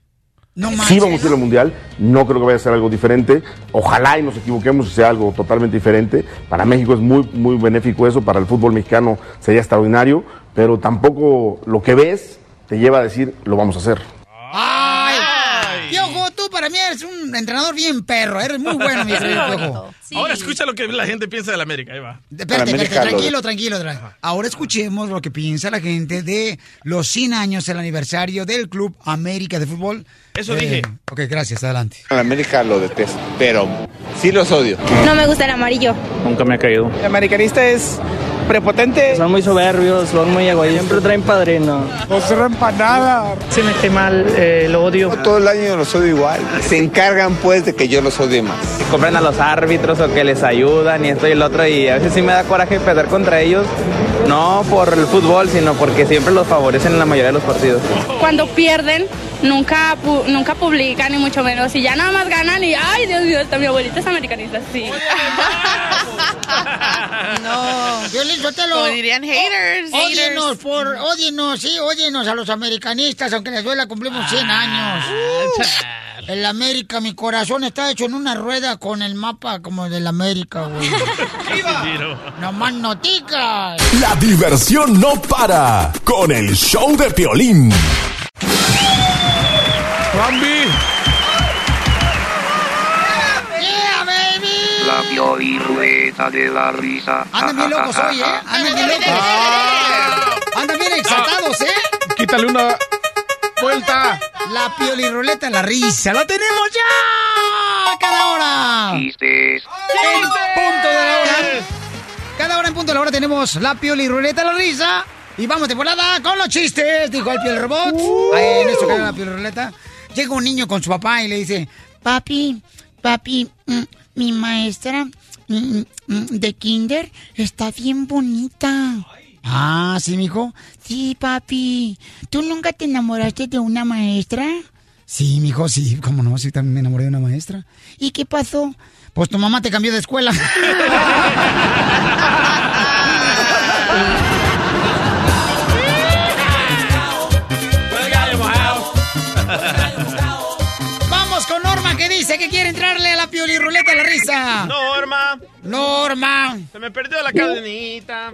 No Sí vamos a ir al Mundial, no creo que vaya a ser algo diferente. Ojalá y nos equivoquemos y sea algo totalmente diferente. Para México es muy, muy benéfico eso, para el fútbol mexicano sería extraordinario, pero tampoco lo que ves te lleva a decir lo vamos a hacer. ¡Ay! Un entrenador bien perro. Eres muy bueno, mi querido Piojo. Ahora escucha lo que la gente piensa del América. Ahí va. Espérate, espérate, tranquilo, tranquilo. tra- Ahora escuchemos lo que piensa la gente de los 100 años, el aniversario del Club América de Fútbol. Eso Eh, dije. Ok, gracias, adelante. Al América lo detesto, pero sí los odio. No me gusta el amarillo. Nunca me ha caído. El americanista es prepotente. Son muy soberbios, son muy egoístas. Siempre traen padrino. No se empanada. Se me cae mal, eh, lo odio. Todo el año los odio igual. Se encargan pues de que yo los odie más. Compran a los árbitros o que les ayudan y esto y el otro y a veces sí me da coraje perder contra ellos. No por el fútbol, sino porque siempre los favorecen en la mayoría de los partidos. Cuando pierden, nunca, pu- nunca publican, ni mucho menos. Y ya nada más ganan y, ay, Dios mío, hasta mi abuelita es americanista, sí. No, yo les dirían haters, Ódienos, haters. por, ódienos, sí, ódienos a los americanistas, aunque les duela, cumplimos 100 años. El América, mi corazón está hecho en una rueda con el mapa como del América, güey. No más noticas. La diversión no para con el show de Piolín. Bambi. Yeah, baby. La piolirrueta de la risa. Andan bien locos hoy, ¿eh? Andan bien locos. Andan bien exaltados, ¿eh? Quítale una vuelta. La piolirruleta, la risa. ¡Lo tenemos ya! ¡Cada hora! Chistes. En punto de la hora. Cada hora en punto de la hora tenemos la piolirruleta, la risa. Y vamos de volada con los chistes, dijo el piel robot. Ahí en esto que la piolirruleta. Llega un niño con su papá y le dice, papi, papi, mm, mi maestra mm, mm, de kinder está bien bonita. Ah, ¿sí, mijo? Sí, papi. ¿Tú nunca te enamoraste de una maestra? Sí, mijo, sí. ¿Cómo no? Sí, también me enamoré de una maestra. ¿Y qué pasó? Pues tu mamá te cambió de escuela. Norma. Norma. Se me perdió la cadenita.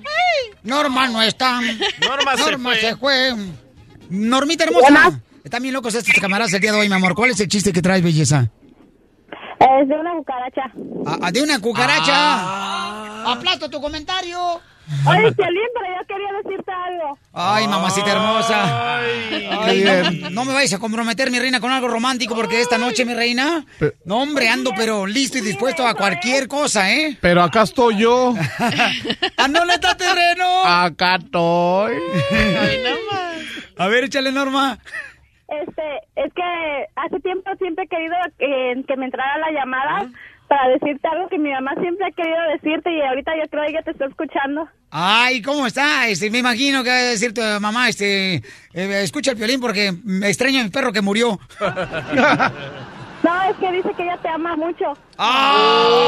Norma no está. Norma se fue. se fue. Normita hermosa. Están bien locos estos camaradas el día de hoy, mi amor. ¿Cuál es el chiste que traes, belleza? Es de una cucaracha. Ah, ah, de una cucaracha. Aplasto tu comentario. Oye, Piolín, pero yo quería decirte algo. Ay, mamacita hermosa. Ay, no, no me vayas a comprometer, mi reina, con algo romántico, porque esta noche, mi reina, no, hombre, ando pero listo y dispuesto a cualquier cosa, ¿eh? Pero acá estoy yo. ¿A no le está terreno? Acá estoy. A ver, échale, Norma. Este, es que hace tiempo siempre he querido que, que me entrara la llamada para decirte algo que mi mamá siempre ha querido decirte y ahorita yo creo que ella te está escuchando. Ay, ¿cómo está? Este, me imagino que va a decir tu mamá, este, eh, escucha el violín porque me extraño a mi perro que murió. No, es que dice que ella te ama mucho. Ay.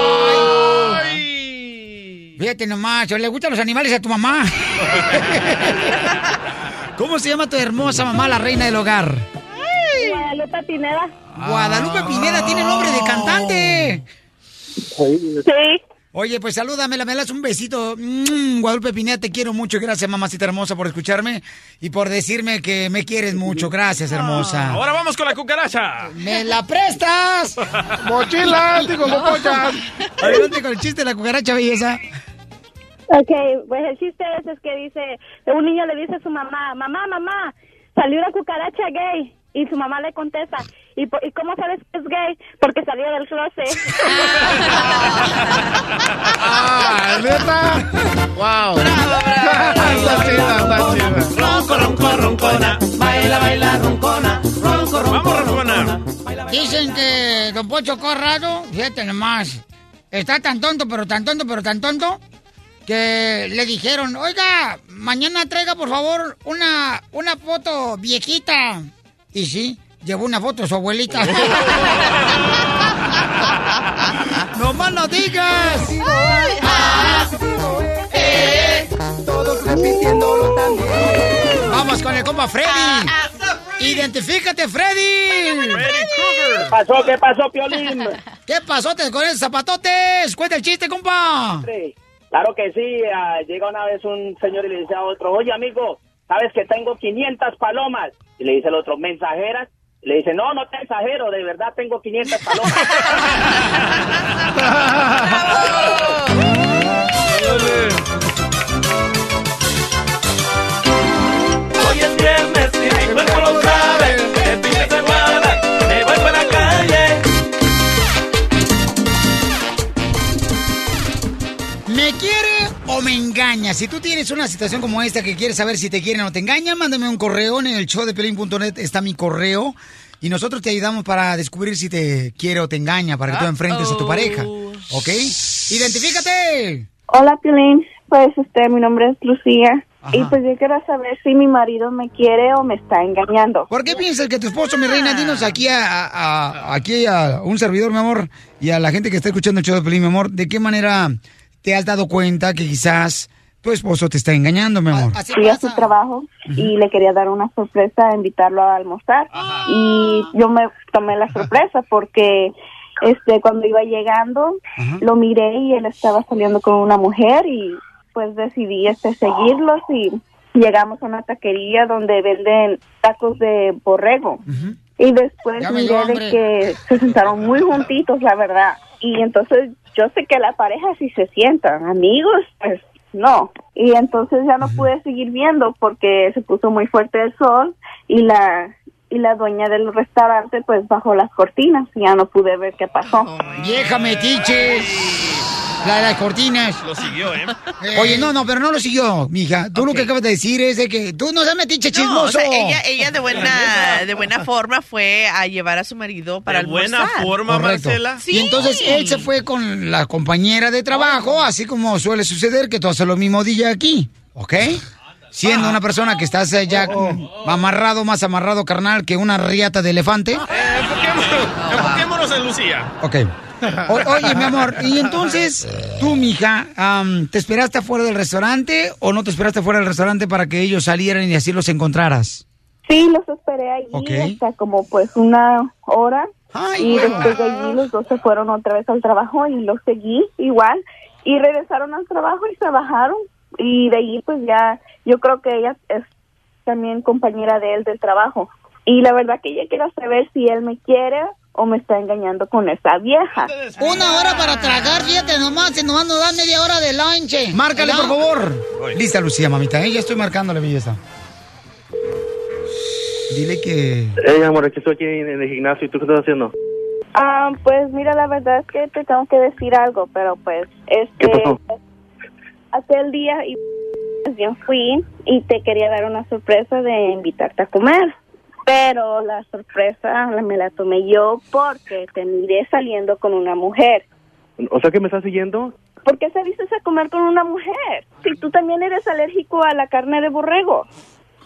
Fíjate nomás, ¿le gustan los animales a tu mamá? ¿Cómo se llama tu hermosa mamá, la reina del hogar? Guadalupe Pineda. Guadalupe Pineda tiene nombre de cantante. Sí. Oye, pues salúdame, me das un besito. Mm, Guadalupe Pineda, te quiero mucho. Gracias, mamacita hermosa, por escucharme y por decirme que me quieres mucho. Gracias, hermosa. Ahora vamos con la cucaracha. ¡Me la prestas! ¡Mochila! ¡Digo, mopochas! Adelante con el chiste de la cucaracha, belleza. Ok, pues el chiste es, es que dice, un niño le dice a su mamá, mamá, mamá, salió una cucaracha gay. Y su mamá le contesta, ¿y, po- ¿y cómo sabes que es gay? Porque salió del closet. ¡Ah, neta! ¡Wow! Está chida, está chida. Ronco, ronco, roncona. Baila, baila, roncona. Ronco, ronco, Vamos, roncona. Dicen que Don Poncho Corrado, fíjate nomás, está tan tonto, pero tan tonto, pero tan tonto, que le dijeron, oiga, mañana traiga por favor una, una foto viejita. Y sí, llevó una foto de su abuelita. ¡No más no digas! Todos repitiéndolo también. Vamos con el compa Freddy. Identifícate, Freddy. ¿Qué pasó? ¿Qué pasó, Piolín? ¿Qué pasotes con esos zapatotes? Cuenta el chiste, compa. Claro que sí. ah, llega una vez un señor y le dice a otro, oye, amigo, ¿sabes que tengo 500 palomas? Y le dice el otro, ¿mensajeras? Le dice, no, no te exagero, de verdad tengo 500 palomas. Hoy es viernes y mi cuerpo lo sabe. ¿Me quiere o me engaña? si tú tienes una situación como esta que quieres saber si te quieren o te engañan, mándame un correo en el show de pelín.net está mi correo y nosotros te ayudamos para descubrir si te quiere o te engaña para que tú enfrentes a tu pareja. ¿Ok? ¡Identifícate! Hola, Piolín. Pues este, mi nombre es Lucía. Y pues yo quiero saber si mi marido me quiere o me está engañando. ¿Por qué piensas que tu esposo, mi reina, dinos aquí a, a- aquí a un servidor, mi amor, y a la gente que está escuchando el show de Pelín, mi amor, ¿de qué manera te has dado cuenta que quizás tu esposo te está engañando, mi amor? Fui a su trabajo y le quería dar una sorpresa, invitarlo a almorzar. Y yo me tomé la sorpresa porque este cuando iba llegando lo miré y él estaba saliendo con una mujer y pues decidí este seguirlos y llegamos a una taquería donde venden tacos de borrego. Y después miré de que se sentaron muy juntitos, la verdad. Y entonces yo sé que la pareja sí se sientan, amigos, pues no. Y entonces ya no pude seguir viendo porque se puso muy fuerte el sol y la y la dueña del restaurante pues bajó las cortinas y ya no pude ver qué pasó. ¡Vieja metiche! La de las cortinas. Lo siguió, ¿eh? Oye, no, no, pero no lo siguió, mija. Tú lo que acabas de decir es de que tú no seas metiche No, o chismoso. sea, ella, ella de buena, de buena forma fue a llevar a su marido para De buena almorzar. forma, Correcto. Marcela. Y entonces él se fue con la compañera de trabajo, así como suele suceder que tú haces lo mismo día aquí, ¿ok? Siendo una persona que estás eh, ya amarrado, más amarrado, carnal, que una riata de elefante. Enfoquémonos en Lucía. Ok. O- oye, mi amor, y entonces tú, mija, ¿te esperaste afuera del restaurante o no te esperaste afuera del restaurante para que ellos salieran y así los encontraras? Sí, los esperé allí Ok. hasta como pues una hora y bueno. después de allí los dos se fueron otra vez al trabajo y los seguí igual y regresaron al trabajo y trabajaron y de allí pues ya yo creo que ella es también compañera de él del trabajo y la verdad que ella quiere saber si él me quiere o me está engañando con esa vieja. Una hora para tragar, fíjate nomás, y nomás nos dan media hora de lunch. Márcale, por favor. Lista, Lucía, mamita, ¿eh? ya estoy marcándole, belleza. Dile que... Hey, amor, aquí estoy aquí en, en el gimnasio. ¿Y tú qué estás haciendo? Ah, pues mira, la verdad es que te tengo que decir algo, pero pues este ¿Qué pasó? aquel día y pues, yo fui y te quería dar una sorpresa de invitarte a comer. Pero la sorpresa me la tomé yo porque te miré saliendo con una mujer. O sea, que me estás siguiendo. ¿Por qué saliste a comer con una mujer? Si tú también eres alérgico a la carne de borrego.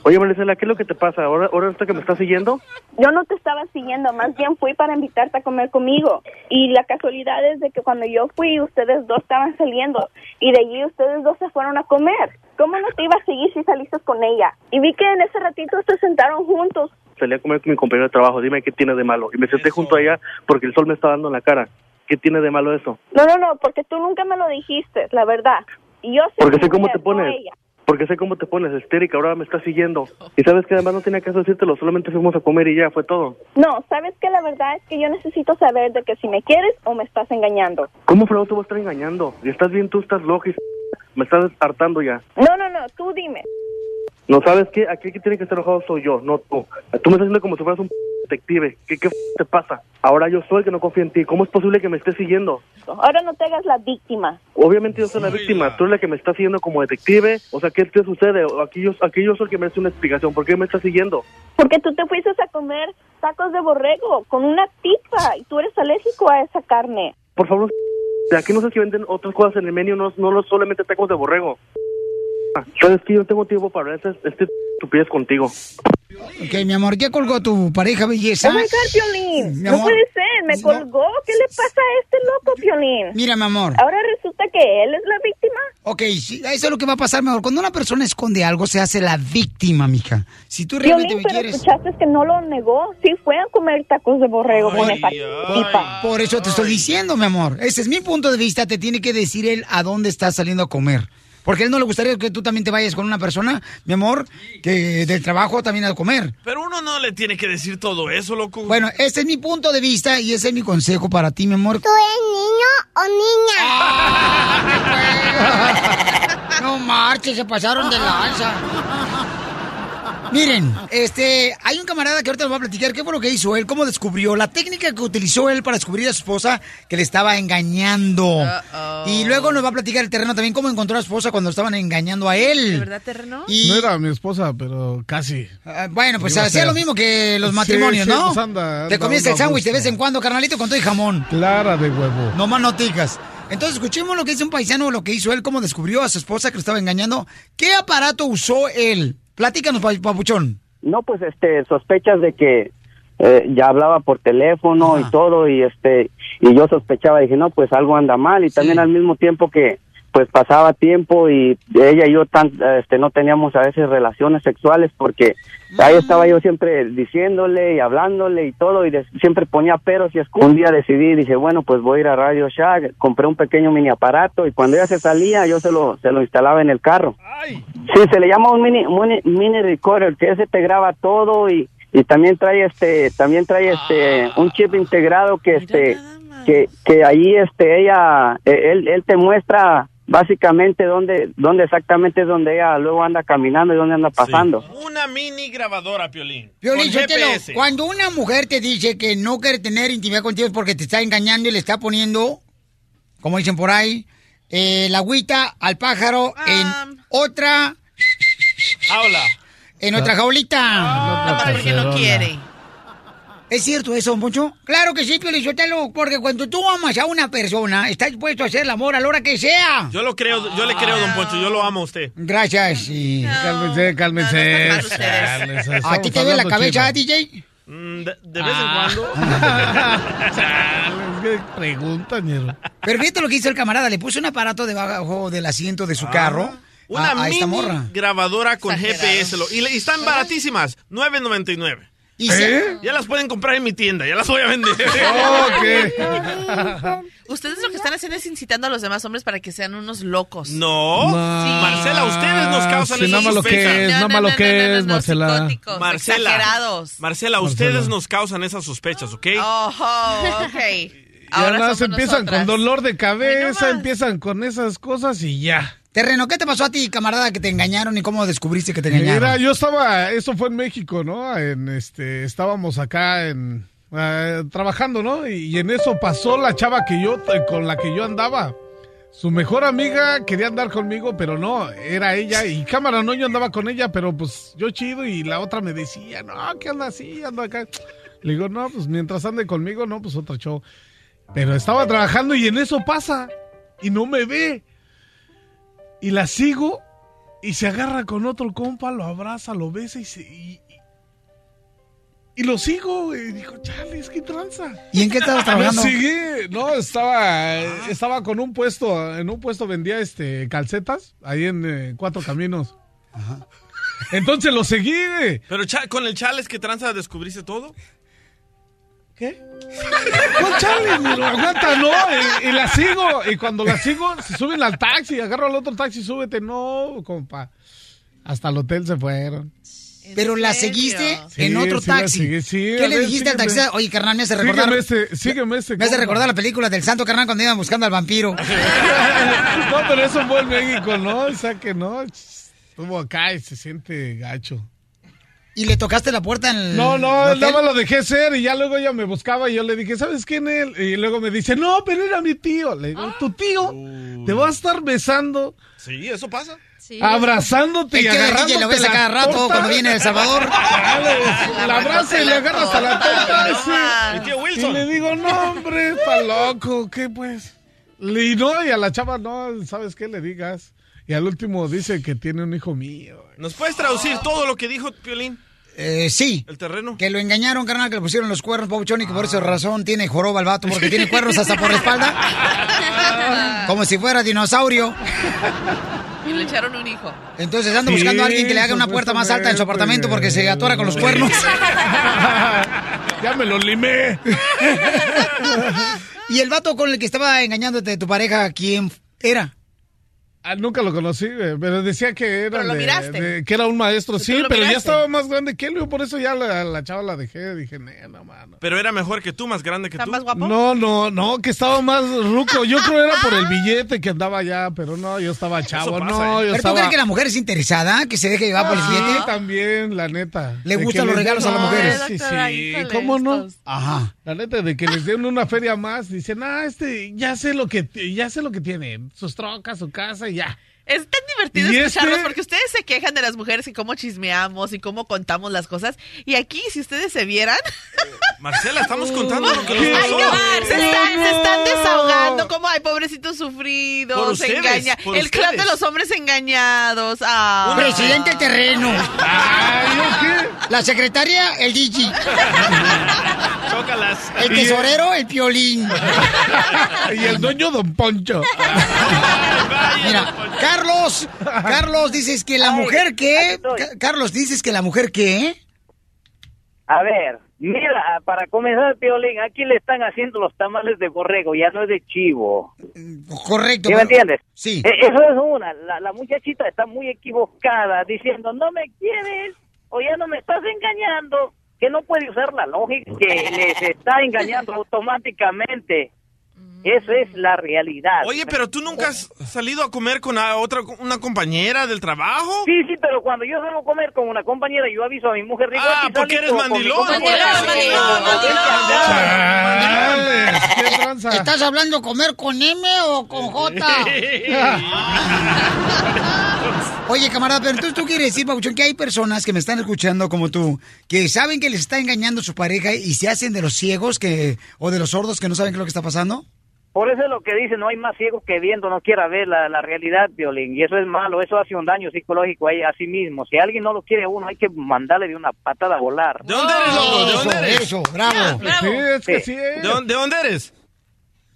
Oye, Maricela, ¿qué es lo que te pasa? ¿Ahora, ahora resulta que me estás siguiendo? Yo no te estaba siguiendo, más bien fui para invitarte a comer conmigo. Y la casualidad es de que cuando yo fui, ustedes dos estaban saliendo. Y de allí ustedes dos se fueron a comer. ¿Cómo no te iba a seguir si saliste con ella? Y vi que en ese ratito se sentaron juntos. Salí a comer con mi compañero de trabajo. Dime qué tiene de malo. Y me senté junto a ella porque el sol me está dando en la cara. ¿Qué tiene de malo eso? No, no, no, porque tú nunca me lo dijiste, la verdad. Y yo sé Porque sé cómo te pones. ella. Porque sé cómo te pones histérica. Ahora me estás siguiendo. Y sabes que además no tenía caso decírtelo. Solamente fuimos a comer y ya fue todo. No, ¿sabes que La verdad es que yo necesito saber de que si me quieres o me estás engañando. ¿Cómo fregado te voy a estar engañando? Y estás bien, tú estás loca y me estás hartando ya. No, no, no, tú dime. No sabes qué, aquí el que tiene que estar enojado soy yo, no tú. Tú me estás haciendo como si fueras un detective. ¿Qué, qué te pasa? Ahora yo soy el que no confía en ti. ¿Cómo es posible que me estés siguiendo? Ahora no te hagas la víctima. Obviamente yo soy la víctima, tú eres la que me estás siguiendo como detective. O sea, ¿qué te sucede? Aquí yo, aquí yo soy el que merece una explicación. ¿Por qué me estás siguiendo? Porque tú te fuiste a comer tacos de borrego con una tipa y tú eres alérgico a esa carne. Por favor, de aquí no sé si venden otras cosas en el menú, no, no lo- solamente tacos de borrego. Sabes que yo no tengo tiempo para hablar este, este estupidez contigo. Ok, mi amor, ¿ya colgó tu pareja belleza? Oh my God, Piolín. Mi No amor. puede ser, me colgó. ¿Qué le pasa a este loco, Piolín? Mira, mi amor. Ahora resulta que él es la víctima. Ok, sí, eso es lo que va a pasar, mejor. Cuando una persona esconde algo, se hace la víctima, mija. Si tú realmente Piolín, me pero quieres... escuchaste que no lo negó. Sí fue a comer tacos de borrego con esa tipa. Por eso te estoy diciendo, mi amor. Ese es mi punto de vista. Te tiene que decir él a dónde estás saliendo a comer. Porque a él no le gustaría que tú también te vayas con una persona, mi amor, que del trabajo también a comer. Pero uno no le tiene que decir todo eso, loco. Bueno, ese es mi punto de vista y ese es mi consejo para ti, mi amor. ¿Tú eres niño o niña? No marches, se pasaron de lanza. Miren, este, hay un camarada que ahorita nos va a platicar qué fue lo que hizo él, cómo descubrió la técnica que utilizó él para descubrir a su esposa que le estaba engañando. Y luego nos va a platicar el terreno también cómo encontró a su esposa cuando estaban engañando a él. ¿De verdad, terreno? Y- No era mi esposa, pero casi. Ah, Bueno, pues hacía lo mismo que los matrimonios, sí, ¿no? pues anda- Te comías el sándwich de vez en cuando, carnalito, con todo y jamón. Clara de huevo. No más noticas. Entonces, escuchemos lo que dice un paisano, lo que hizo él, cómo descubrió a su esposa que lo estaba engañando. ¿Qué aparato usó él? Platícanos, pa- papuchón. No, pues este, sospechas de que eh, ya hablaba por teléfono y todo y este y yo sospechaba dije no pues algo anda mal y también al mismo tiempo que pues pasaba tiempo y ella y yo tan este no teníamos a veces relaciones sexuales porque ahí estaba yo siempre diciéndole y hablándole y todo y de- siempre ponía peros y excusas. Un día decidí dije bueno pues voy a ir a Radio Shack compré un pequeño mini aparato y cuando ella se salía yo se lo se lo instalaba en el carro. Sí, se le llama un mini, mini, mini recorder, que ese te graba todo y, y también trae este, también trae este, un chip integrado que este, que, que ahí este, ella, eh, él, él te muestra básicamente dónde, dónde exactamente es donde ella luego anda caminando y dónde anda pasando. Una mini grabadora, Piolín. Piolín, con Sotelo, GPS. cuando una mujer te dice que no quiere tener intimidad contigo es porque te está engañando y le está poniendo, como dicen por ahí, eh, la agüita al pájaro en otra... Jaula. En otra jaulita. Nomás porque no quiere. ¿Es cierto eso, don Poncho? Claro que sí, Piolín Sotelo, porque cuando tú amas a una persona, estás dispuesto a hacer el amor a la hora que sea. Yo lo creo, yo le creo, don Poncho, yo lo amo a usted. Gracias. Y... Cálmense, cálmense. Cálmense, ¿A ti te ve la cabeza. DJ? Mm, De, de vez Ah. en cuando. Chales, qué pregunta, ñero. Pero fíjate lo que hizo el camarada, le puso un aparato debajo del asiento de su carro Una a, a esta mini morra. grabadora con Exagerado. GPS. lo- y, le- y están baratísimas, 9.99. ¿Y se- Ya las pueden comprar en mi tienda, ya las voy a vender. Ustedes lo que están haciendo es incitando a los demás hombres para que sean unos locos. No, Marcela, ustedes nos causan Sí, más lo que más lo que es, Marcela. Marcela, exagerados. Marcela, ustedes nos causan esas sospechas, ¿ok? Ojo, ok. Y Ahora nada, se somos empiezan nosotras. con dolor de cabeza, empiezan con esas cosas y ya. Terreno, ¿qué te pasó a ti, camarada, que te engañaron y cómo descubriste que te engañaron? Mira, yo estaba, eso fue en México, ¿no? En este, estábamos acá en eh, trabajando, ¿no? Y, y en eso pasó la chava que yo con la que yo andaba. Su mejor amiga quería andar conmigo, pero no, era ella y cámara, no, yo andaba con ella, pero pues yo chido y la otra me decía, no, que anda así, ando acá. Le digo, no, pues mientras ande conmigo, no, pues otro show. Pero estaba trabajando y en eso pasa y no me ve. Y la sigo y se agarra con otro compa, lo abraza, lo besa y se... Y, y- y lo sigo, y dijo, chale, es que tranza. ¿Y en qué estabas trabajando? Lo seguí, no, estaba, estaba con un puesto, en un puesto vendía este calcetas, ahí en eh, Cuatro Caminos. Entonces lo seguí, güey. Pero cha- con el chales que tranza descubriste todo. ¿Qué? ¿Cuál lo aguanta, no. Y, y la sigo. Y cuando la sigo, se suben al taxi. Agarro al otro taxi, súbete. No, compa. Hasta el hotel se fueron. Pero la seguiste en otro sí taxi. sí, ¿Qué le ver, dijiste al taxista? Oye, carnal, me hace recordar. Sígueme este, sígueme este. Me hace recordar la película del santo carnal cuando iban buscando al vampiro. No, pero eso fue en México, ¿no? O sea que no. Estuvo acá y se siente gacho. ¿Y le tocaste la puerta en el No, no, hotel? nada más lo dejé ser y ya luego ella me buscaba y yo le dije, ¿sabes quién es él? Y luego me dice, no, pero era mi tío. Le digo, ¿tu tío? Te va a estar besando, Sí, eso pasa. abrazándote Es y agarrándote lo besa la cada rato torta. cuando viene de El Salvador. La abraza y le agarra hasta la torta. sí. Mi tío Wilson. Y le digo, no, hombre, está loco, ¿qué pues? Y no, y a la chava no, ¿sabes qué le digas? Y al último dice que tiene un hijo mío. ¿Nos puedes traducir todo lo que dijo Piolín? Eh, sí. ¿El terreno? Que lo engañaron, carnal, que le pusieron los cuernos, Pabuchón, y que por esa razón tiene joroba el vato, porque tiene cuernos hasta por la espalda. Como si fuera dinosaurio. Y le echaron un hijo. Entonces anda Sí, buscando a alguien que le haga una puerta más alta en su apartamento porque se atora con los cuernos. ya me lo limé. y el vato con el que estaba engañándote tu pareja, ¿quién era? Ah, nunca lo conocí, güey, pero decía que era, Pero lo de- miraste. de- que era un maestro, sí, lo pero ya miraste. estaba más grande que él, güey, por eso ya la, la chava la dejé, dije, "Nee, no, mano. Pero era mejor que tú, más grande que tú. más guapo? No, no, no, que estaba más ruco. Yo creo era por el billete que andaba allá, pero no, yo estaba chavo, pasa, no, ¿eh? yo ¿Pero tú estaba... crees que la mujer es interesada? ¿Que se deje llevar por el Sí, billete? también, la neta. ¿Le gustan los regalos den- a las mujeres? Sí, Doctora, sí, ¿cómo no? Ajá. La neta, de que les den una feria más, dicen, ah, este, ya sé lo que, ya sé lo que tiene, sus trocas, su casa y ya. Es tan divertido ¿Y escucharlos este? porque ustedes se quejan de las mujeres y cómo chismeamos y cómo contamos las cosas. Y aquí, si ustedes se vieran, Marcela, estamos contando lo que nos Ay, pasó. no, se, están, se están desahogando, como hay pobrecitos sufridos, se ustedes, engaña. El club de los hombres engañados. Ah. Presidente terreno. Ay, La secretaria, el DJ. Chócalas. El tesorero, el piolín. y el dueño, don Poncho. Mira, Carlos, Carlos, dices que la mujer que... Ca- Carlos, dices que la mujer que... A ver, mira, para comenzar, Piolín, aquí le están haciendo los tamales de borrego, ya no es de chivo. Correcto. ¿Sí me entiendes? Sí. E- Eso es una. La, la muchachita está muy equivocada diciendo, no me quieres o ya no me estás engañando, que no puede usar la lógica, que les está engañando automáticamente. Eso es la realidad. Oye, pero tú nunca has salido a comer con a otra una compañera del trabajo. Sí, sí, pero cuando yo salgo a comer con una compañera, yo aviso a mi mujer. digo, Ah, "Aquí porque eres mandilón. compañera". Mandilón, mandilón. ¿Estás hablando comer con M o con J? Oye, camarada, pero entonces tú quieres decir, Pabuchón, que hay personas que me están escuchando como tú, que saben que les está engañando su pareja y se hacen de los ciegos que o de los sordos que no saben qué es lo que está pasando. Por eso es lo que dicen, no hay más ciego que viendo, no quiera ver la, la realidad, Violín. Y eso es malo, eso hace un daño psicológico ahí a sí mismo. Si alguien no lo quiere a uno, hay que mandarle de una patada a volar. ¿De dónde eres, loco? ¿De dónde eres? eso, bravo. Sí, es que Sí. sí. es. ¿De dónde, de dónde eres?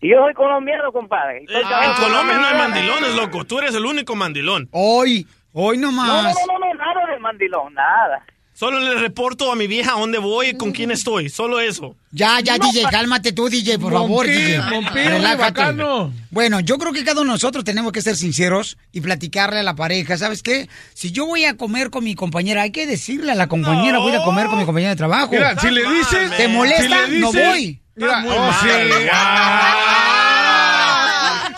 Y yo soy colombiano, compadre. Soy en Colombia no hay mandilones, loco. Tú eres el único mandilón. Hoy, hoy No, no, nomás. no, no, nada de mandilón, nada. Solo le reporto a mi vieja a dónde voy y con quién estoy. Solo eso. Ya, ya, DJ, cálmate tú, DJ, por favor, DJ. Relájate. Bueno, yo creo que cada uno de nosotros tenemos que ser sinceros y platicarle a la pareja. ¿Sabes qué? Si yo voy a comer con mi compañera, hay que decirle a la compañera, voy a comer con mi compañera de trabajo. Mira, si le dices... ¿Te molesta? si le no voy. Mira, oh, mal. sí.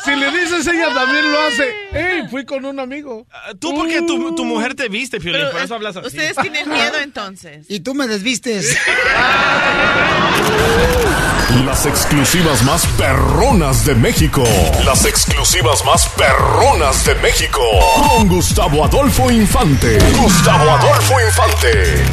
Si le dices, ella también lo hace. ¡Ey, fui con un amigo! Ah, Tú porque tu, tu mujer te viste, Piolín, Pero, por eso hablas así. ustedes tienen miedo entonces. Y tú me desvistes. Las exclusivas más perronas de México. Las exclusivas más perronas de México. Con Gustavo Adolfo Infante. Gustavo Adolfo Infante.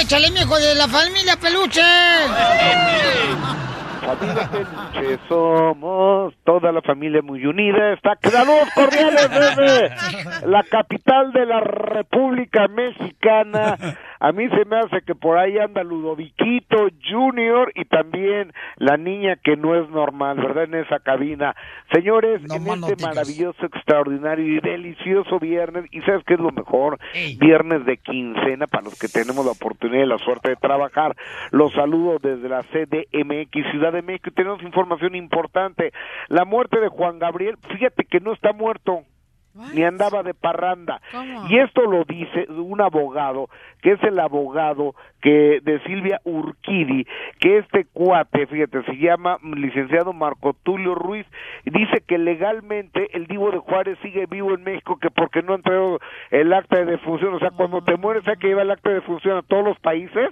¡Échale, mijo, de la familia peluche! Familia Peluche, somos toda la familia muy unida. Está saludos cordiales desde la capital de la República Mexicana. A mí se me hace que por ahí anda Ludoviquito Junior y también la niña que no es normal, ¿verdad? En esa cabina. Señores, No en este maravilloso, extraordinario y delicioso viernes, y ¿sabes qué es lo mejor? Viernes de quincena para los que tenemos la oportunidad y la suerte de trabajar. Los saludo desde la CDMX Ciudad de México y tenemos información importante. La muerte de Juan Gabriel, fíjate que no está muerto. Ni andaba de parranda. ¿Cómo? Y esto lo dice un abogado, que es el abogado que de Silvia Urquidi, que este cuate, fíjate, se llama licenciado Marco Tulio Ruiz, dice que legalmente el Divo de Juárez sigue vivo en México, que porque no ha entregado el acta de defunción, o sea, cuando te mueres hay que llevar el acta de defunción a todos los países,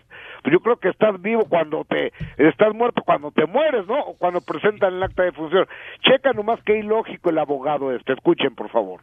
yo creo que estás vivo cuando te, estás muerto cuando te mueres, ¿no? O cuando presentan el acta de defunción. Checa nomás qué ilógico el abogado este, escuchen por favor.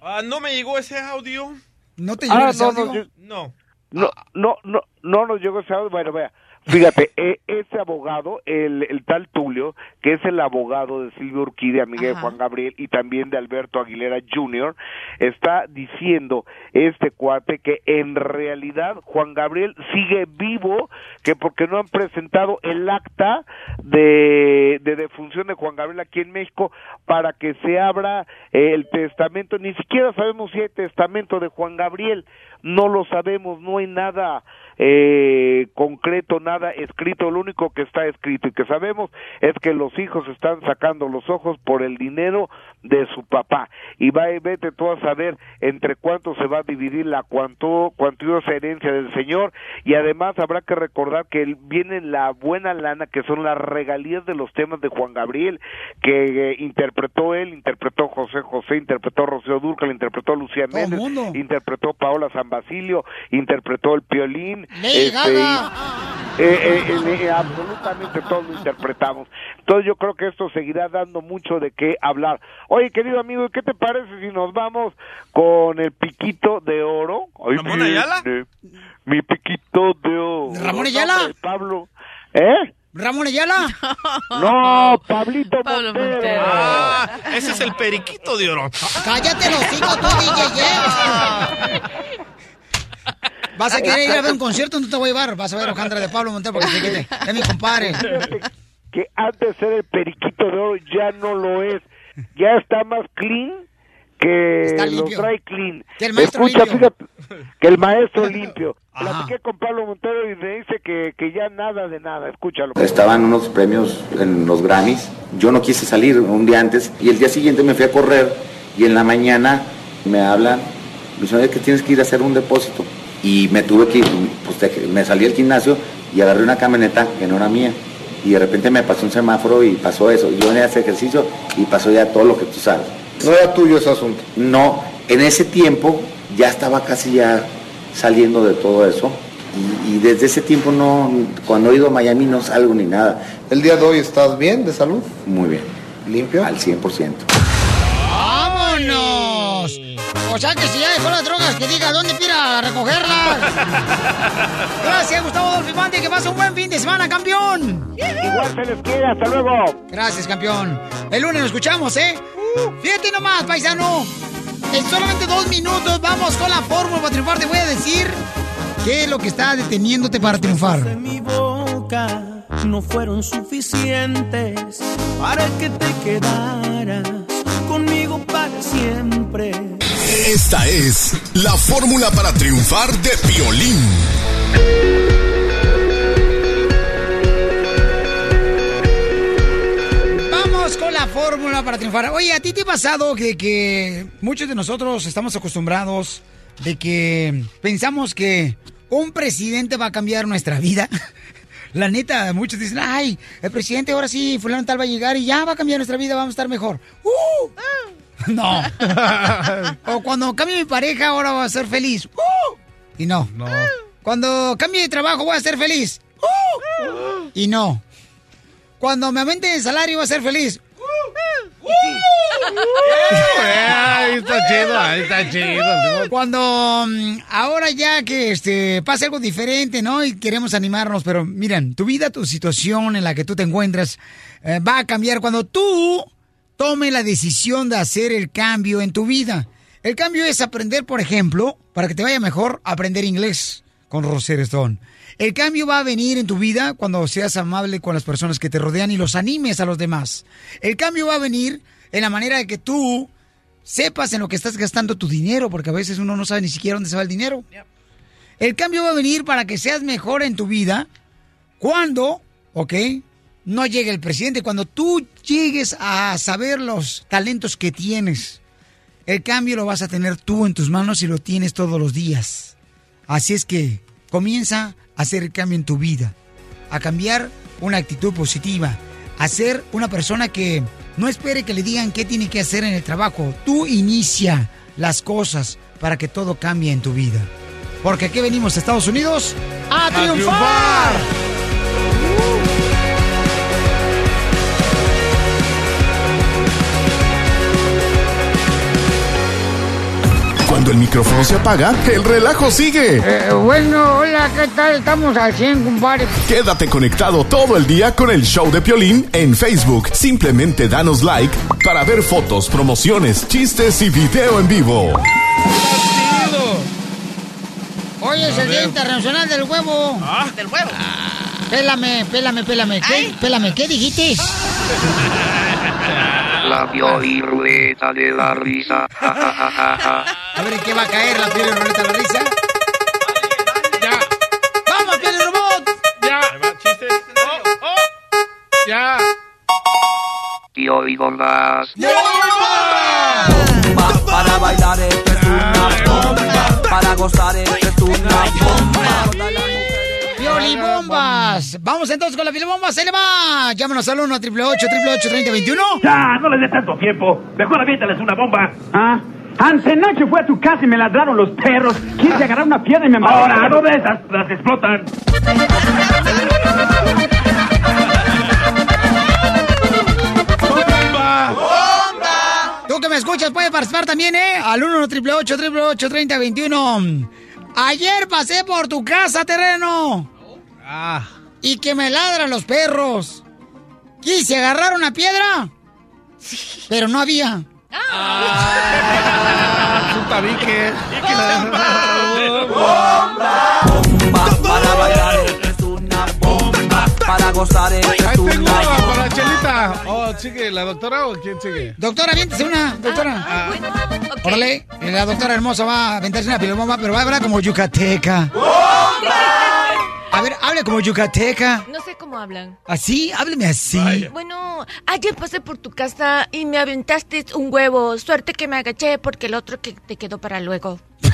Ah, ¿No me llegó ese audio? ¿No te Ah, llegó ese no, audio? no, No. No, no, no, no nos llegó ese audio. Bueno, vea, fíjate, eh, ese abogado, el, el tal Tulio, que es el abogado de Silvio Urquide, amiga de. Juan Gabriel, y también de Alberto Aguilera Jr., está diciendo este cuate que en realidad Juan Gabriel sigue vivo, que porque no han presentado el acta de, de defunción de Juan Gabriel aquí en México para que se abra eh, el testamento. Ni siquiera sabemos si hay testamento de Juan Gabriel. No lo sabemos, no hay nada eh, concreto, nada escrito, lo único que está escrito y que sabemos es que los hijos están sacando los ojos por el dinero de su papá. Y va y vete tú a saber entre cuánto se va a dividir la cuanto, cuantiosa herencia del señor. Y además habrá que recordar que viene la buena lana que son las regalías de los temas de Juan Gabriel que eh, interpretó él, interpretó José José, interpretó Rocío Durcal, interpretó Lucía Méndez, interpretó Paola San Basilio, interpretó el Piolín, este, eh, eh, eh, eh, absolutamente todo lo interpretamos. Entonces yo creo que esto seguirá dando mucho de qué hablar. Oye, querido amigo, ¿y ¿qué te parece si nos vamos con el piquito de oro? Ay, ¿Ramón Ayala? viene Mi piquito de oro. ¿Ramón Ayala? Pablo. ¿Eh? ¿Ramón Ayala? No, Pablito Pablo Montero. Montero. Ah, ese es el periquito de oro. Cállate los hijos tú, DJ. Vas a querer ir a ver un concierto, no te voy a llevar. Vas a ver a Alejandra de Pablo Montero porque se quite. Es mi compadre. Que antes era el periquito de oro, ya no lo es. Ya está más clean que limpio. dry clean. Que el maestro Escucha, limpio. fíjate, que el maestro limpio. Ajá. Platiqué con Pablo Montero y me dice que, que ya nada de nada. Escúchalo. Estaban unos premios en los Grammys. Yo no quise salir un día antes y el día siguiente me fui a correr y en la mañana me hablan, me dicen, "Oye, que tienes que ir a hacer un depósito. Y me tuve que ir, pues me salí al gimnasio y agarré una camioneta que no era mía. Y de repente me pasó un semáforo y pasó eso. Yo venía a hacer ejercicio y pasó ya todo lo que tú sabes. No era tuyo ese asunto. No, en ese tiempo ya estaba casi ya saliendo de todo eso. Y, y desde ese tiempo no, cuando he ido a Miami no salgo ni nada. ¿El día de hoy estás bien de salud? Muy bien. ¿Limpio? Al 100%. ¡Vámonos! O sea que si ya dejó las drogas, que diga dónde pira a recogerlas. Gracias, Gustavo Dolfimante. Que pase un buen fin de semana, campeón. Igual se les quiere, hasta luego. Gracias, campeón. El lunes nos escuchamos, ¿eh? Fíjate nomás, paisano. En solamente dos minutos vamos con la fórmula para triunfar. Te voy a decir qué es lo que está deteniéndote para triunfar. de mi boca no fueron suficientes para que te quedaras conmigo para siempre. Esta es la fórmula para triunfar de Piolín. Vamos con la fórmula para triunfar. Oye, ¿a ti te ha pasado que, que muchos de nosotros estamos acostumbrados de que pensamos que un presidente va a cambiar nuestra vida? La neta, muchos dicen, ay, el presidente ahora sí, fulano tal va a llegar y ya va a cambiar nuestra vida, vamos a estar mejor. ¡Uh! No. o cuando cambie mi pareja, ahora voy a ser feliz. ¡Uh! Y no. No. Cuando cambie de trabajo, voy a ser feliz. ¡Uh! Y no. Cuando me aumente el salario, voy a ser feliz. Ahí está chido, ahí está chido. Cuando mm, ahora ya que este pase algo diferente, ¿no? Y queremos animarnos, pero miren, tu vida, tu situación en la que tú te encuentras eh, va a cambiar cuando tú tomes la decisión de hacer el cambio en tu vida. El cambio es aprender, por ejemplo, para que te vaya mejor, aprender inglés con Roser Stone. El cambio va a venir en tu vida cuando seas amable con las personas que te rodean y los animes a los demás. El cambio va a venir en la manera de que tú sepas en lo que estás gastando tu dinero, porque a veces uno no sabe ni siquiera dónde se va el dinero. El cambio va a venir para que seas mejor en tu vida cuando, ¿ok? No llegue el presidente, cuando tú llegues a saber los talentos que tienes. El cambio lo vas a tener tú en tus manos y lo tienes todos los días. Así es que comienza a hacer el cambio en tu vida, a cambiar una actitud positiva, a ser una persona que no espere que le digan qué tiene que hacer en el trabajo. Tú inicia las cosas para que todo cambie en tu vida. Porque aquí venimos a Estados Unidos a, triunfar. Cuando el micrófono se apaga, el relajo sigue. Eh, bueno, hola, ¿qué tal? Estamos al 100, compadre. Quédate conectado todo el día con el show de Piolín en Facebook. Simplemente danos like para ver fotos, promociones, chistes y video en vivo. Hoy es el Día Internacional del Huevo. Del huevo. Pélame, pélame, pélame. ¿Qué, pélame, ¿qué dijiste? labio y de la risa. a ver, ¿en qué va a caer la piel de la risa? ¡Ya! ¡Vamos, piel robot! ¡Ya! Oh, oh. ¡Ya! Tío y gordas. ¡Ya! Bomba, para bailar este es una bomba. Para gozar este es una bomba. ¡Piolibombas! Vamos entonces con la piolibomba, ¡se le va! Llámanos al 1 888 3021 Ya, no les dé tanto tiempo. Mejor aviéntales una bomba. ¿Ah? Anoche fue a tu casa y me ladraron los perros. Quise agarrar una piedra y me mató. Ahora, ¿dónde esas? Las explotan. Tú que me escuchas puedes participar también, ¿eh? Al 1 888 3021 Ayer pasé por tu casa, terreno. Ah. Y que me ladran los perros. Quise agarrar una piedra, pero no había. Ah, su tabique. Para bailar esto es una bomba. Para gozar es una bomba. Chelita. Oh, ¿sigue la doctora o quién sigue? Doctora, aviéntese una, doctora. Ah, Órale, la doctora hermosa va a aventarse una pilomoma, pero va a hablar como yucateca. A ver, hable como yucateca. No sé cómo hablan. ¿Así? Hábleme así. Bueno, ayer pasé por tu casa y me aventaste un huevo. Suerte que me agaché porque el otro que te quedó para luego. ¡Qué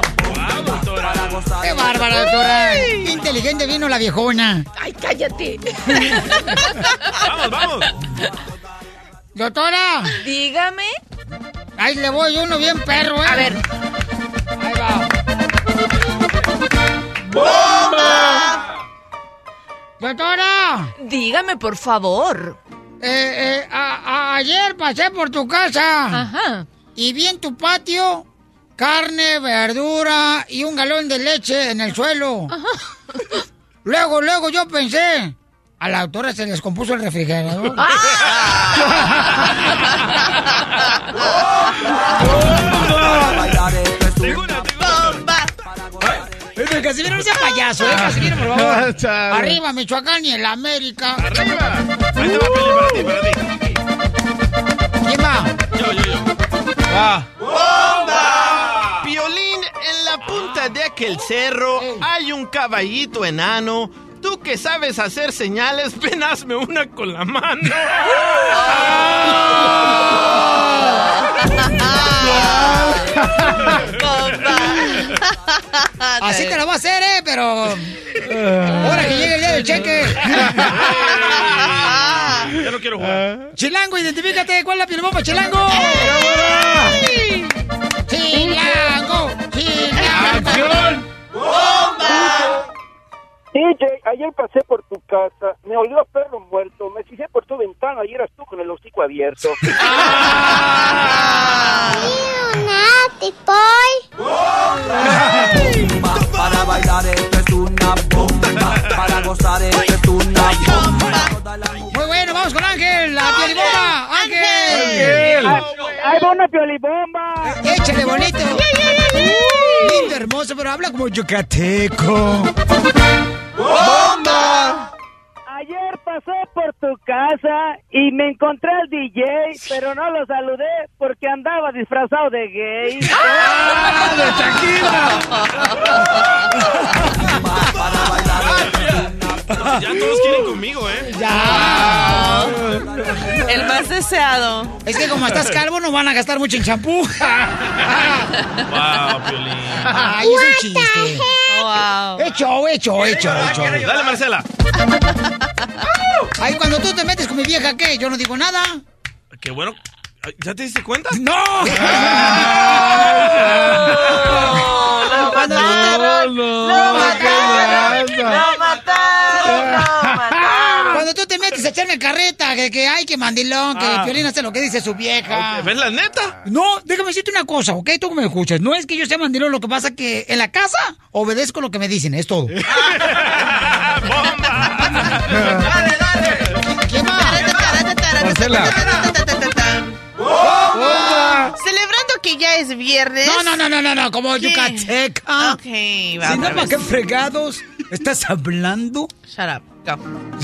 bárbara, doctora! ¡Qué inteligente vino la viejona! ¡Ay, cállate! Vamos, vamos. ¡Doctora! Dígame. Ahí le voy uno bien perro, ¿eh? A ver. Ahí va. ¡Bomba! ¡Doctora! Dígame, por favor. Eh, eh, a- a- ayer pasé por tu casa. Ajá. Y vi en tu patio carne, verdura y un galón de leche en el suelo. Luego, luego yo pensé, a la autora se les compuso el refrigerador. Eh, Casimiro, no sea payaso, ¿eh? Casimiro, por favor. Arriba, Michoacán y el América. Arriba. Ahí te va, Piolín, para ti, para ti. Aquel cerro hay un caballito enano. Tú que sabes hacer señales, ven hazme una con la mano. Así te lo va a hacer, ¿eh? Pero... Ahora que llegue el día del cheque. Ya no quiero jugar. Chilango, identifícate. ¿Cuál es la piolibomba, Chilango? Chilango, Chilango. DJ, ayer pasé por tu casa, me olió a perro muerto, me fijé por tu ventana y eras tú con el hocico abierto. Naughty boy. Para bailar esto es una bomba. Para gozar esto es una bomba. Muy bueno, vamos con Ángel, la piolibomba. Ángel. ¡Ahí va una piolibomba! Échale bonito. Lindo, hermoso, pero habla como yucateco. ¡Bomba! Ayer pasé por tu casa y me encontré al DJ, pero no lo saludé porque andaba disfrazado de gay. ¡Ah, de Ya todos quieren conmigo, ¿eh? Ya. El más deseado. Es que como estás calvo no van a gastar mucho en champú. Wow, Piolín. Ay, es un chiste. Wow. Hecho, hecho, hecho, hecho. Dale, Marcela. Ay, cuando tú te metes con mi vieja, ¿qué? Yo no digo nada. Qué bueno. ¿Ya te diste cuenta? ¡No! ¡Lo mataron! ¡Lo mataron! ¡Lo mataron! Cuando tú te metes a echarme carreta, que, que ay, que mandilón, que Ah. Piolín hace lo que dice su vieja. ¿Ves la neta? No, déjame decirte una cosa, ¿ok? Tú me escuchas. No es que yo sea mandilón, lo que pasa que en la casa obedezco lo que me dicen, es todo. ¡Bomba! ¡Dale, dale! ¿Quién más? Marcela. Que ya es viernes. No, no, no, no, no, no, como ¿Qué? yucateca. Ok, Si vamos. no, ¿para qué fregados estás hablando? Shut up. Go.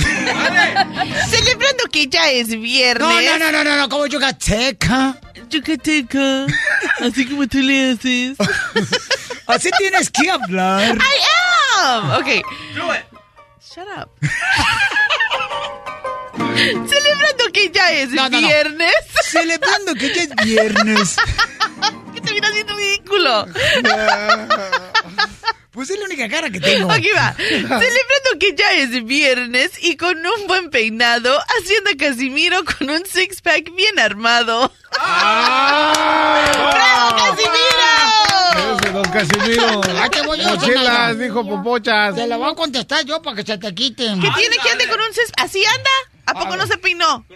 Celebrando que ya es viernes. No, no, no, no, no, no, como yucateca. Yucateca. Así como tú le haces. Así tienes que hablar. I dumb. Ok. Shut up. Celebrando que ya es No, no, no. viernes. Celebrando que ya es viernes. Siendo ridículo. Pues es la única cara que tengo. Aquí va. Celebrando que ya es viernes y con un buen peinado, haciendo a Casimiro con un six-pack bien armado. ¡Bravo, Casimiro! Ese don Casimiro. Te voy yo, Mochilas, dijo Popochas. Te la voy a contestar yo para que se te quiten. ¿Qué tiene que ande con un six ¿Así anda? ¿A poco no se peinó?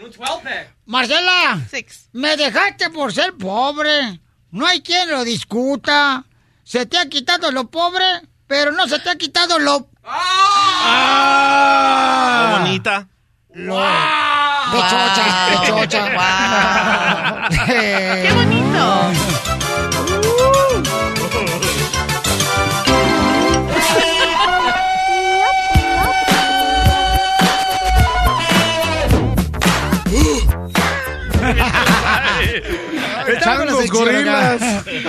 Marcela, Six. me dejaste por ser pobre. No hay quien lo discuta. Se te ha quitado lo pobre, pero no se te ha quitado lo... Qué bonita. lo... Pechocha, pechocha. ¡Qué bonito! Estamos con la Changos, gorilas.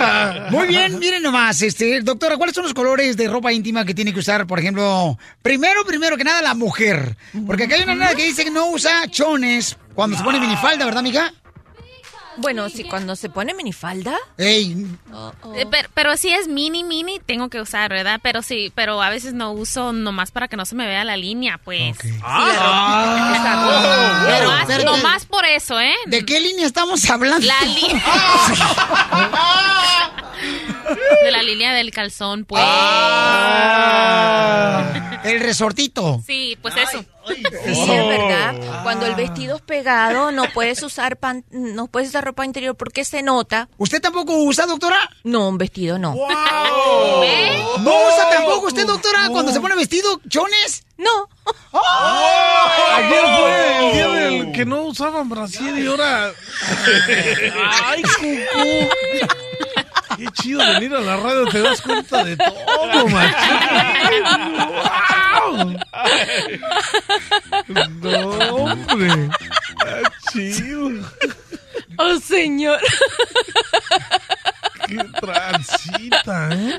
Muy bien, miren nomás, este, doctora, ¿cuáles son los colores de ropa íntima que tiene que usar, por ejemplo, primero, primero que nada, la mujer? Porque acá hay una nada que dice que no usa chones cuando se pone minifalda, ¿verdad, amiga? Bueno, si cuando se pone minifalda. Ey, Eh, pero, pero si es mini, mini, tengo que usar, ¿verdad? Pero sí, pero a veces no uso nomás para que no se me vea la línea, pues. Ah. Exacto. Pero, nomás, pero- nomás por eso, ¿eh? ¿de qué línea estamos hablando? La línea. De la línea del calzón, pues. Ah. El resortito. Sí, pues eso. Sí, es verdad. Cuando el vestido es pegado, no puedes usar pan- no puedes usar ropa interior porque se nota. ¿Usted tampoco usa, doctora? No, un vestido no. ¿Ve? ¿No usa tampoco usted, doctora, cuando se pone vestido, chones? No. Ayer fue el día del que no usaban Brasil y ahora. ¡Ay, cucú! Qué chido venir a la radio, te das cuenta de todo, machín. ¡Wow! No, hombre. Está chido. Oh, señor. Qué transita, ¿eh?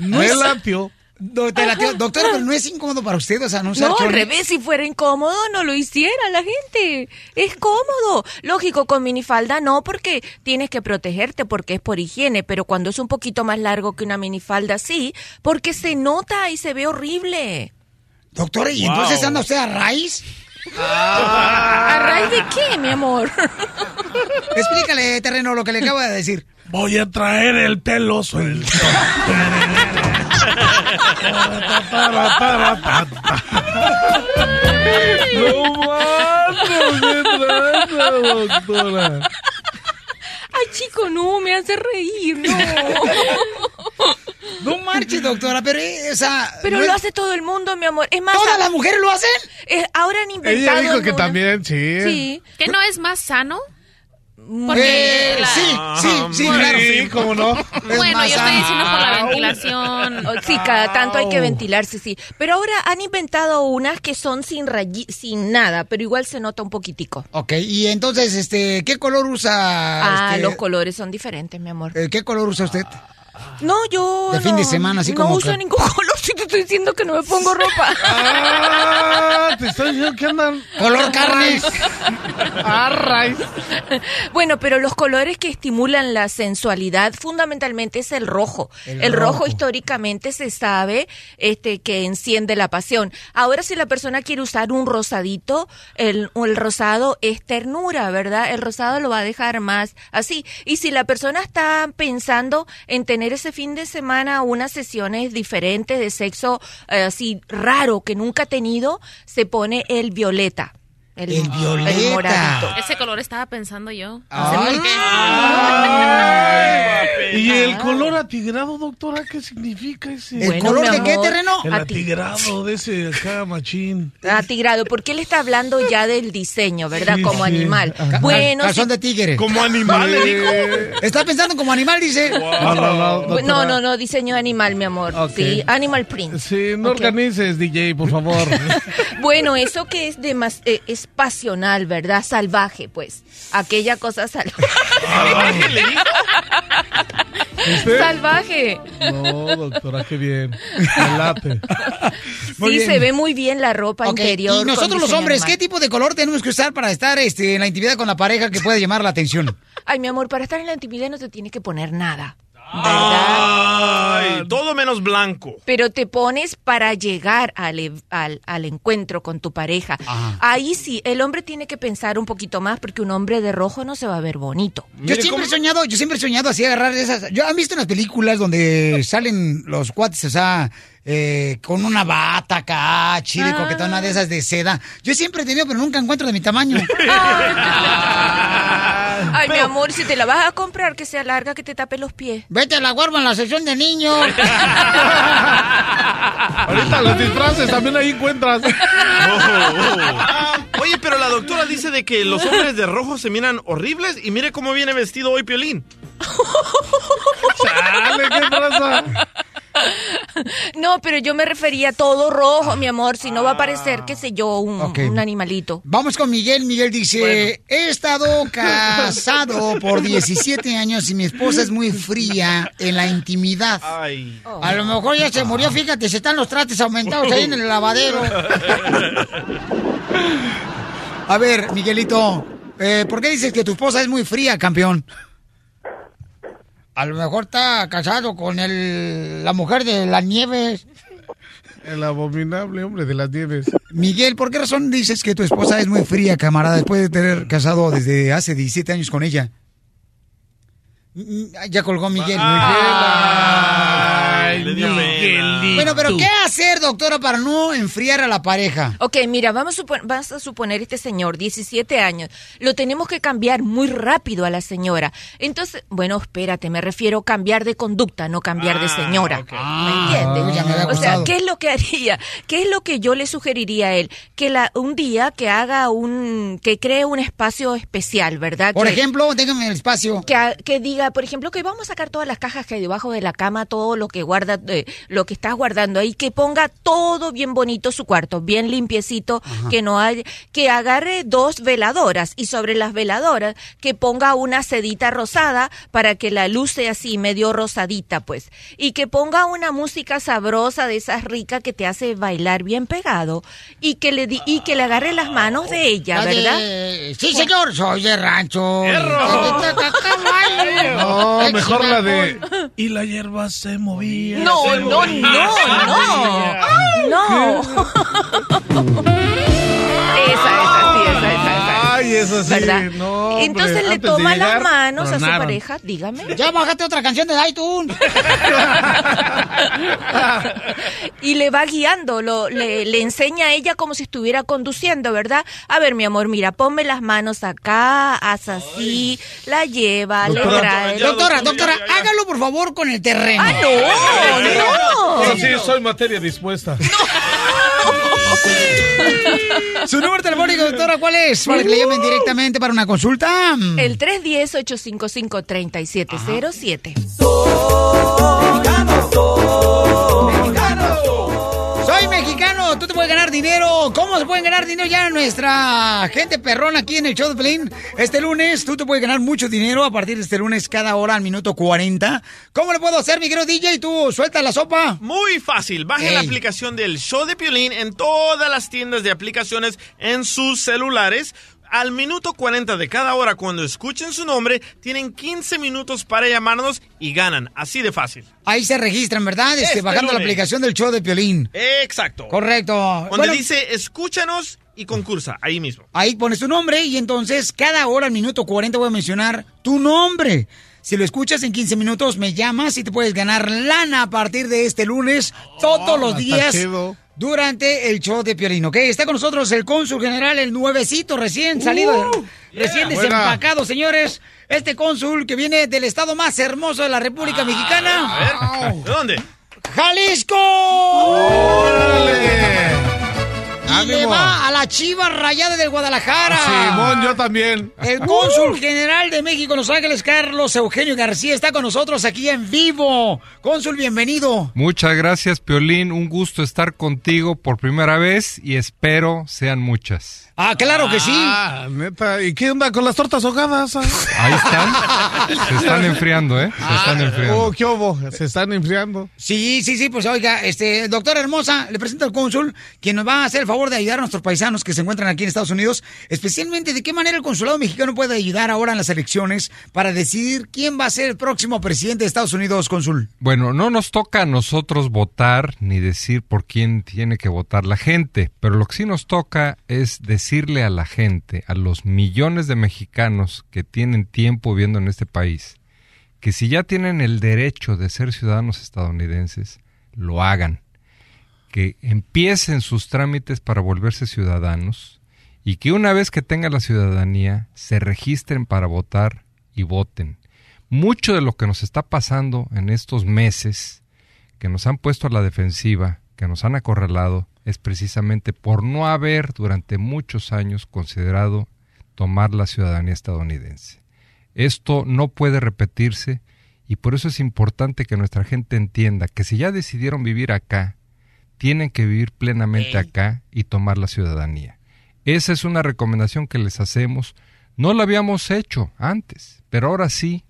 No Me es- latió. Doctora, pero no es incómodo para usted, o sea, no usar No, al revés, si fuera incómodo, no lo hiciera la gente. Es cómodo. Lógico, con minifalda no, porque tienes que protegerte, porque es por higiene, pero cuando es un poquito más largo que una minifalda, sí, porque se nota y se ve horrible. Doctora, ¿y entonces anda usted a raíz? ¿A raíz de qué, mi amor? Explícale, terreno, lo que le acabo de decir. Voy a traer el pelo suelto. No mames, qué tranza, doctora. Ay, chico, no, me hace reír, no. No marche, doctora, pero, eh, o sea... Pero no lo es- hace todo el mundo, mi amor. Es más, ¿Todas a- las mujeres lo hacen? eh, ahora han inventado. Ella dijo que una- también, sí. Sí. ¿Que no es más sano? Eh, Porque la- sí, sí, sí, Bueno, claro. sí, cómo no. Bueno, yo estoy diciendo por la ventilación. Oh, Sí, cada tanto hay que ventilarse, sí. Pero ahora han inventado unas que son sin rayi- sin nada, pero igual se nota un poquitico. Ok, y entonces, este, ¿qué color usa? Ah, este, los colores son diferentes, mi amor. eh, ¿Qué color usa usted? No, yo. de fin de no- semana, así no como uso que- ningún color. Si te estoy diciendo que no me pongo ropa. Ah, te estoy diciendo que andan. Color carne. Bueno, pero los colores que estimulan la sensualidad fundamentalmente es el rojo. El El, rojo. rojo. históricamente se sabe este que enciende la pasión. Ahora si la persona quiere usar un rosadito, el, el rosado es ternura, ¿verdad? El rosado lo va a dejar más así. Y si la persona está pensando en tener ese fin de semana unas sesiones diferentes de sexo eh, así raro que nunca ha tenido, se pone el violeta. El, El violeta. el moradito. Ese color estaba pensando yo. No Ay, sé por qué. ¿Y el color atigrado, doctora? ¿Qué significa ese? ¿El Bueno, color mi de qué amor, terreno? El atigrado de ese acá, machín. Atigrado, porque él está hablando ya del diseño, ¿verdad? Sí, como sí. animal. Ajá. Bueno, sí- de tigre. Como animal. Está pensando como animal, dice. No, no, no, no, no, no, diseño animal, mi amor. Sí, animal print. Sí, no Ok. organices, DJ, por favor. Bueno, eso que es, demas- eh, es pasional, ¿verdad? Salvaje, pues. Aquella cosa salvaje. ¿Usted? Salvaje. No, doctora, qué bien. Sí, bien. se ve muy bien la ropa interior. Y nosotros los hombres. ¿qué tipo de color tenemos que usar para estar este, en la intimidad con la pareja que puede llamar la atención? Ay, mi amor, para estar en la intimidad no te tienes que poner nada. Ay, todo menos blanco. Pero te pones para llegar al, al, al encuentro con tu pareja. Ahí sí, el hombre tiene que pensar un poquito más porque un hombre de rojo no se va a ver bonito. Yo siempre he soñado, yo siempre he soñado así agarrar esas. Yo han visto en las películas donde salen los cuates, o sea, eh, con una bata acá, chile, Ah. coquetón, una de esas de seda. Yo siempre he tenido, pero nunca encuentro de mi tamaño. Ay, mi amor, si te la vas a comprar, que sea larga, que te tape los pies. Vete a la guarda en la sección de niños. Ahorita los disfraces también ahí encuentras. Oye, pero la doctora dice de que los hombres de rojo se miran horribles y mire cómo viene vestido hoy Piolín. Chale, qué. No, pero yo me refería a todo rojo, mi amor, si no va a parecer, qué sé yo, un, animalito. Vamos con Miguel. Miguel dice, he estado casado por 17 años y mi esposa es muy fría en la intimidad. Ay. A lo mejor ya se murió, fíjate, se están los trates aumentados ahí en el lavadero. A ver, Miguelito, eh, ¿por qué dices que tu esposa es muy fría, campeón? A lo mejor está casado con el, la mujer de las nieves. El abominable hombre de las nieves. Miguel, ¿por qué razón dices que tu esposa es muy fría, camarada, después de tener casado desde hace 17 años con ella? Mm, Ya colgó Miguel. Ay, le dio pena. Bueno, pero ¿qué hacer, doctora, para no enfriar a la pareja? Ok, mira, vamos a, vas a suponer este señor, 17 años, lo tenemos que cambiar muy rápido a la señora. Entonces, bueno, espérate, me refiero a cambiar de conducta, no cambiar de señora. ¿Me entiendes? me había o sea. ¿qué es lo que haría? ¿Qué es lo que yo le sugeriría a él? Que la, un día que haga un, que cree un espacio especial, ¿verdad? Por Que- ejemplo, déjame el espacio. que, que diga, por ejemplo, que vamos a sacar todas las cajas que hay debajo de la cama, todo lo que guarda, eh, lo que estás guardando ahí, que ponga todo bien bonito su cuarto, bien limpiecito, que no hay, que agarre dos veladoras y sobre las veladoras que ponga una sedita rosada para que la luz sea así medio rosadita, pues, y que ponga una música sabrosa de esas ricas que te hace bailar bien pegado y que le di- y que le agarre las manos de ella, La de- ¿verdad? Sí, señor, soy de rancho. No, mejor la de. Y la hierba se movía. No, se no, movía. no, no. No. Esa, esa. Ay, eso sí. ¿Verdad? No, hombre, Entonces le toma las manos a su pareja, dígame. Ya bájate otra canción de iTunes. y le va guiando, lo, le, le enseña a ella como si estuviera conduciendo, ¿verdad? A ver, mi amor, mira, ponme las manos acá, haz así, la lleva, le Doctora, trae. Doctora, doctora, hágalo por favor con el terreno. ¡Ah, no! Eso ¡No! sí, soy materia dispuesta. Su número telefónico, doctora, ¿cuál es? Para que le llamen directamente para una consulta. El 310-855-3707. Tú te puedes ganar dinero. ¿Cómo se pueden ganar dinero ya nuestra gente perrona aquí en el show de Pelín? Este lunes tú te puedes ganar mucho dinero a partir de este lunes cada hora al minuto 40. ¿Cómo lo puedo hacer, mi querido DJ? ¿Tú suelta la sopa? Muy fácil. Bajen la aplicación del show de Piolín en todas las tiendas de aplicaciones en sus celulares. Al minuto 40 de cada hora, cuando escuchen su nombre, tienen 15 minutos para llamarnos y ganan. Así de fácil. Ahí se registran, ¿verdad? Este, Este bajando la aplicación del show de Piolín. Exacto. Correcto. Donde Bueno, dice escúchanos y concursa, ahí mismo. Ahí pones tu nombre y entonces cada hora al minuto 40 voy a mencionar tu nombre. Si lo escuchas en 15 minutos, me llamas y te puedes ganar lana a partir de este lunes, todos los está días, chido. Durante el show de Piolín, ¿ok? Está con nosotros el cónsul general, el nuevecito, recién salido, recién Buena. desempacado, señores. Este cónsul que viene del estado más hermoso de la República Mexicana, A ver, ¿de dónde? Jalisco. ¡Órale! ¡Ánimo! le va a la Chiva Rayada del Guadalajara. Simón, yo también. El cónsul general de México en Los Ángeles, Carlos Eugenio García, está con nosotros aquí en vivo. Cónsul, bienvenido. Muchas gracias, Piolín. Un gusto estar contigo por primera vez y espero sean muchas. Ah, claro que sí. Ah, neta. ¿Y qué onda con las tortas ahogadas? ah? Ahí están. Se están enfriando, ¿eh? Se están enfriando. Oh, ¿qué hubo? Se están enfriando. Sí, sí, sí, pues oiga, este, doctora hermosa, le presento al cónsul, quien nos va a hacer el favor de ayudar a nuestros paisanos que se encuentran aquí en Estados Unidos, especialmente de qué manera el consulado mexicano puede ayudar ahora en las elecciones para decidir quién va a ser el próximo presidente de Estados Unidos, cónsul. Bueno, no nos toca a nosotros votar ni decir por quién tiene que votar la gente, pero lo que sí nos toca es decirle a la gente, a los millones de mexicanos que tienen tiempo viviendo en este país, que si ya tienen el derecho de ser ciudadanos estadounidenses, lo hagan, que empiecen sus trámites para volverse ciudadanos y que una vez que tengan la ciudadanía se registren para votar y voten. Mucho de lo que nos está pasando en estos meses, que nos han puesto a la defensiva, que nos han acorralado, es precisamente por no haber durante muchos años considerado tomar la ciudadanía estadounidense. Esto no puede repetirse y por eso es importante que nuestra gente entienda que si ya decidieron vivir acá, tienen que vivir plenamente acá y tomar la ciudadanía. Esa es una recomendación que les hacemos. No la habíamos hecho antes, pero ahora sí.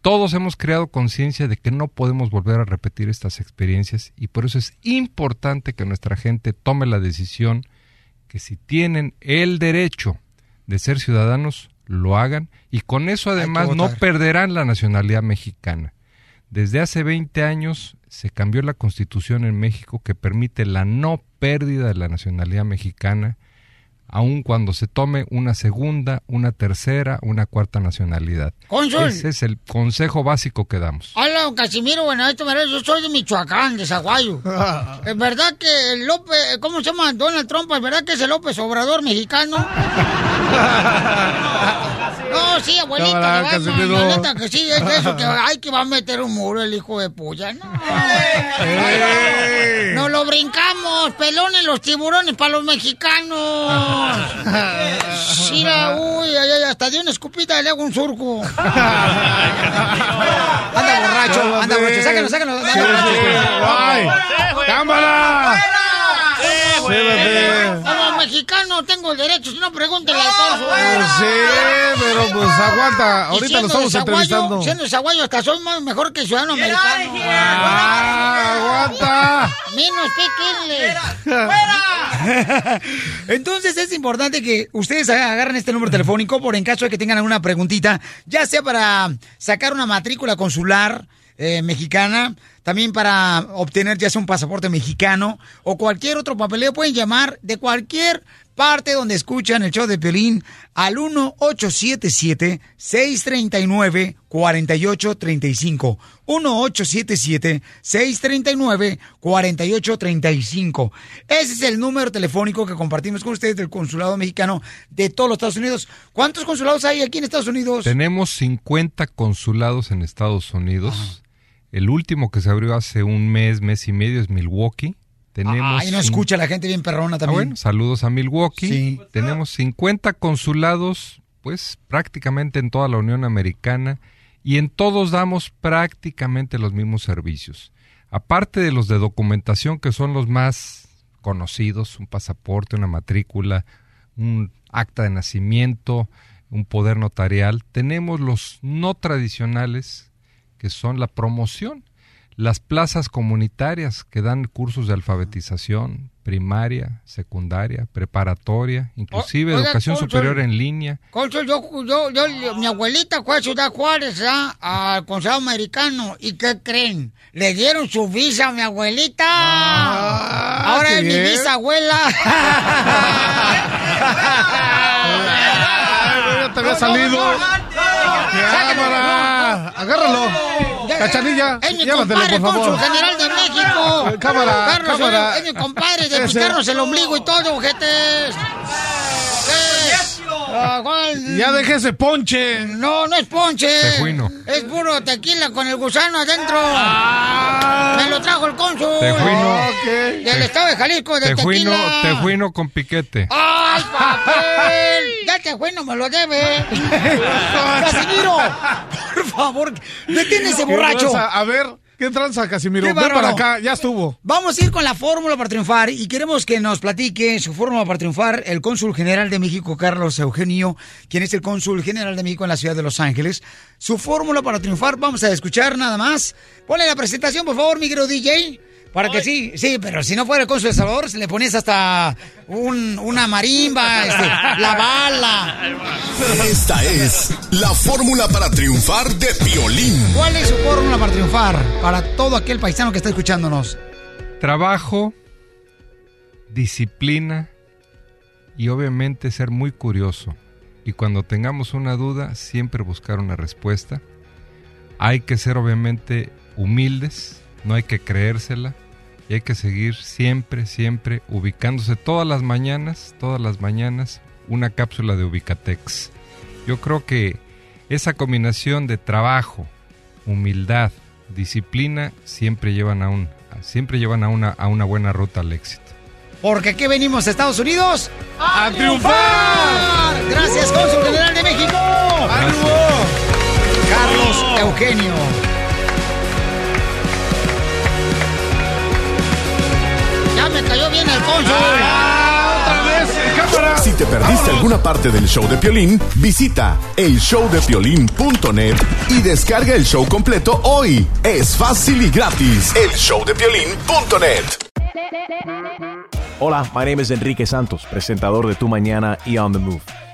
Todos hemos creado conciencia de que no podemos volver a repetir estas experiencias y por eso es importante que nuestra gente tome la decisión que si tienen el derecho de ser ciudadanos, lo hagan y con eso además no perderán la nacionalidad mexicana. Desde hace 20 años se cambió la constitución en México que permite la no pérdida de la nacionalidad mexicana, aun cuando se tome una segunda, una tercera, una cuarta nacionalidad. Cónsul. Ese es el consejo básico que damos. Hola, don Casimiro, bueno, esto me yo soy de Michoacán, de Zaguayo. ¿Es verdad que el López, ¿cómo se llama? Donald Trump, ¿es verdad que es el López Obrador mexicano? No, sí, abuelita, Cámara, le va, no, la neta que sí, es eso que ay que va a meter un muro el hijo de puya, no. No lo brincamos, pelones los tiburones para los mexicanos. Mira, uy, ay, ay, hasta de una escupita le hago un surco. Anda borracho, anda borracho, sácalo, sácalo. anda Sí, borracho. sí. Ay, ¡Cámara! Súbete. Como mexicano tengo el derecho, si no pregúntele a todos. Pues sí, pero pues aguanta. Ahorita lo estamos entrevistando. Siendo zaguayo, hasta soy más mejor que ciudadano americano. Ah, aguanta. Menos pequeños. Entonces es importante que ustedes agarren este número telefónico por en caso de que tengan alguna preguntita, ya sea para sacar una matrícula consular eh, mexicana, también para obtener ya sea un pasaporte mexicano o cualquier otro papeleo, pueden llamar de cualquier parte donde escuchan el show de Piolín al 1877-639-4835. 1877-639-4835. Ese es el número telefónico que compartimos con ustedes del Consulado Mexicano de todos los Estados Unidos. ¿Cuántos consulados hay aquí en Estados Unidos? Tenemos 50 consulados en Estados Unidos. El último que se abrió hace un mes, mes y medio es Milwaukee. Tenemos Ay, no escucha la gente bien perrona Ah, también. bueno, saludos a Milwaukee. Sí. Tenemos 50 consulados, pues prácticamente en toda la Unión Americana y en todos damos prácticamente los mismos servicios. Aparte de los de documentación que son los más conocidos, un pasaporte, una matrícula, un acta de nacimiento, un poder notarial, tenemos los no tradicionales que son la promoción, las plazas comunitarias que dan cursos de alfabetización, primaria, secundaria, preparatoria, inclusive O- oiga, educación superior en línea. Cónsul, yo, yo, yo- mi abuelita fue a Ciudad Juárez, ¿ah? al consulado americano. ¿Y qué creen? Le dieron su visa a mi abuelita. Ahora es mi bien. bisabuela. ya te había salido. Cámara. Agárralo. Cachanilla. Es mi Llévatelo, compadre, por favor. cónsul general de México. Cámara, Carlos, cámara. Es mi compadre de picarnos el ombligo y todo, ojetes. Ah, ¿cuál? Ya deje ese ponche. No, no es ponche. Tejuino. Es puro tequila con el gusano adentro. Ah. Me lo trajo el cónsul. Tejuino. Del estado de Jalisco, de Tejuino, tequila. tejuino con piquete. ¡Ay, papel! Ya Tejuino me lo debe. Casimiro, por favor, detén ese ¿Qué borracho. A ver, ¿qué tranza, Casimiro? Ven para acá, ya estuvo. Vamos a ir con la fórmula para triunfar y queremos que nos platique su fórmula para triunfar el cónsul general de México, Carlos Eugenio, quien es el cónsul general de México en la ciudad de Los Ángeles. Su fórmula para triunfar, vamos a escuchar nada más. Ponle la presentación, por favor, mi querido DJ. Para que sí, sí, pero si no fuera el cónsul de Salvador, se le pones hasta un- una marimba, este, la bala. Esta es la fórmula para triunfar de Piolín. ¿Cuál es su fórmula para triunfar? Para todo aquel paisano que está escuchándonos. Trabajo, disciplina y obviamente ser muy curioso. Y cuando tengamos una duda, siempre buscar una respuesta. Hay que ser obviamente humildes, no hay que creérsela. Y hay que seguir siempre, siempre ubicándose todas las mañanas, todas las mañanas, una cápsula de Ubicatex. Yo creo que esa combinación de trabajo, humildad, disciplina, siempre llevan a un, siempre llevan a una, a una buena ruta al éxito. Porque aquí venimos a Estados Unidos a, triunfar. Gracias, cónsul general de México. Carlos Eugenio. Cayó bien el cónsul. otra vez, cámara. Si te perdiste alguna parte del show de Piolín, visita elshowdepiolín.net y descarga el show completo hoy. Es fácil y gratis. Elshowdepiolín.net. Hola, my name is Enrique Santos, presentador de Tu Mañana y On the Move.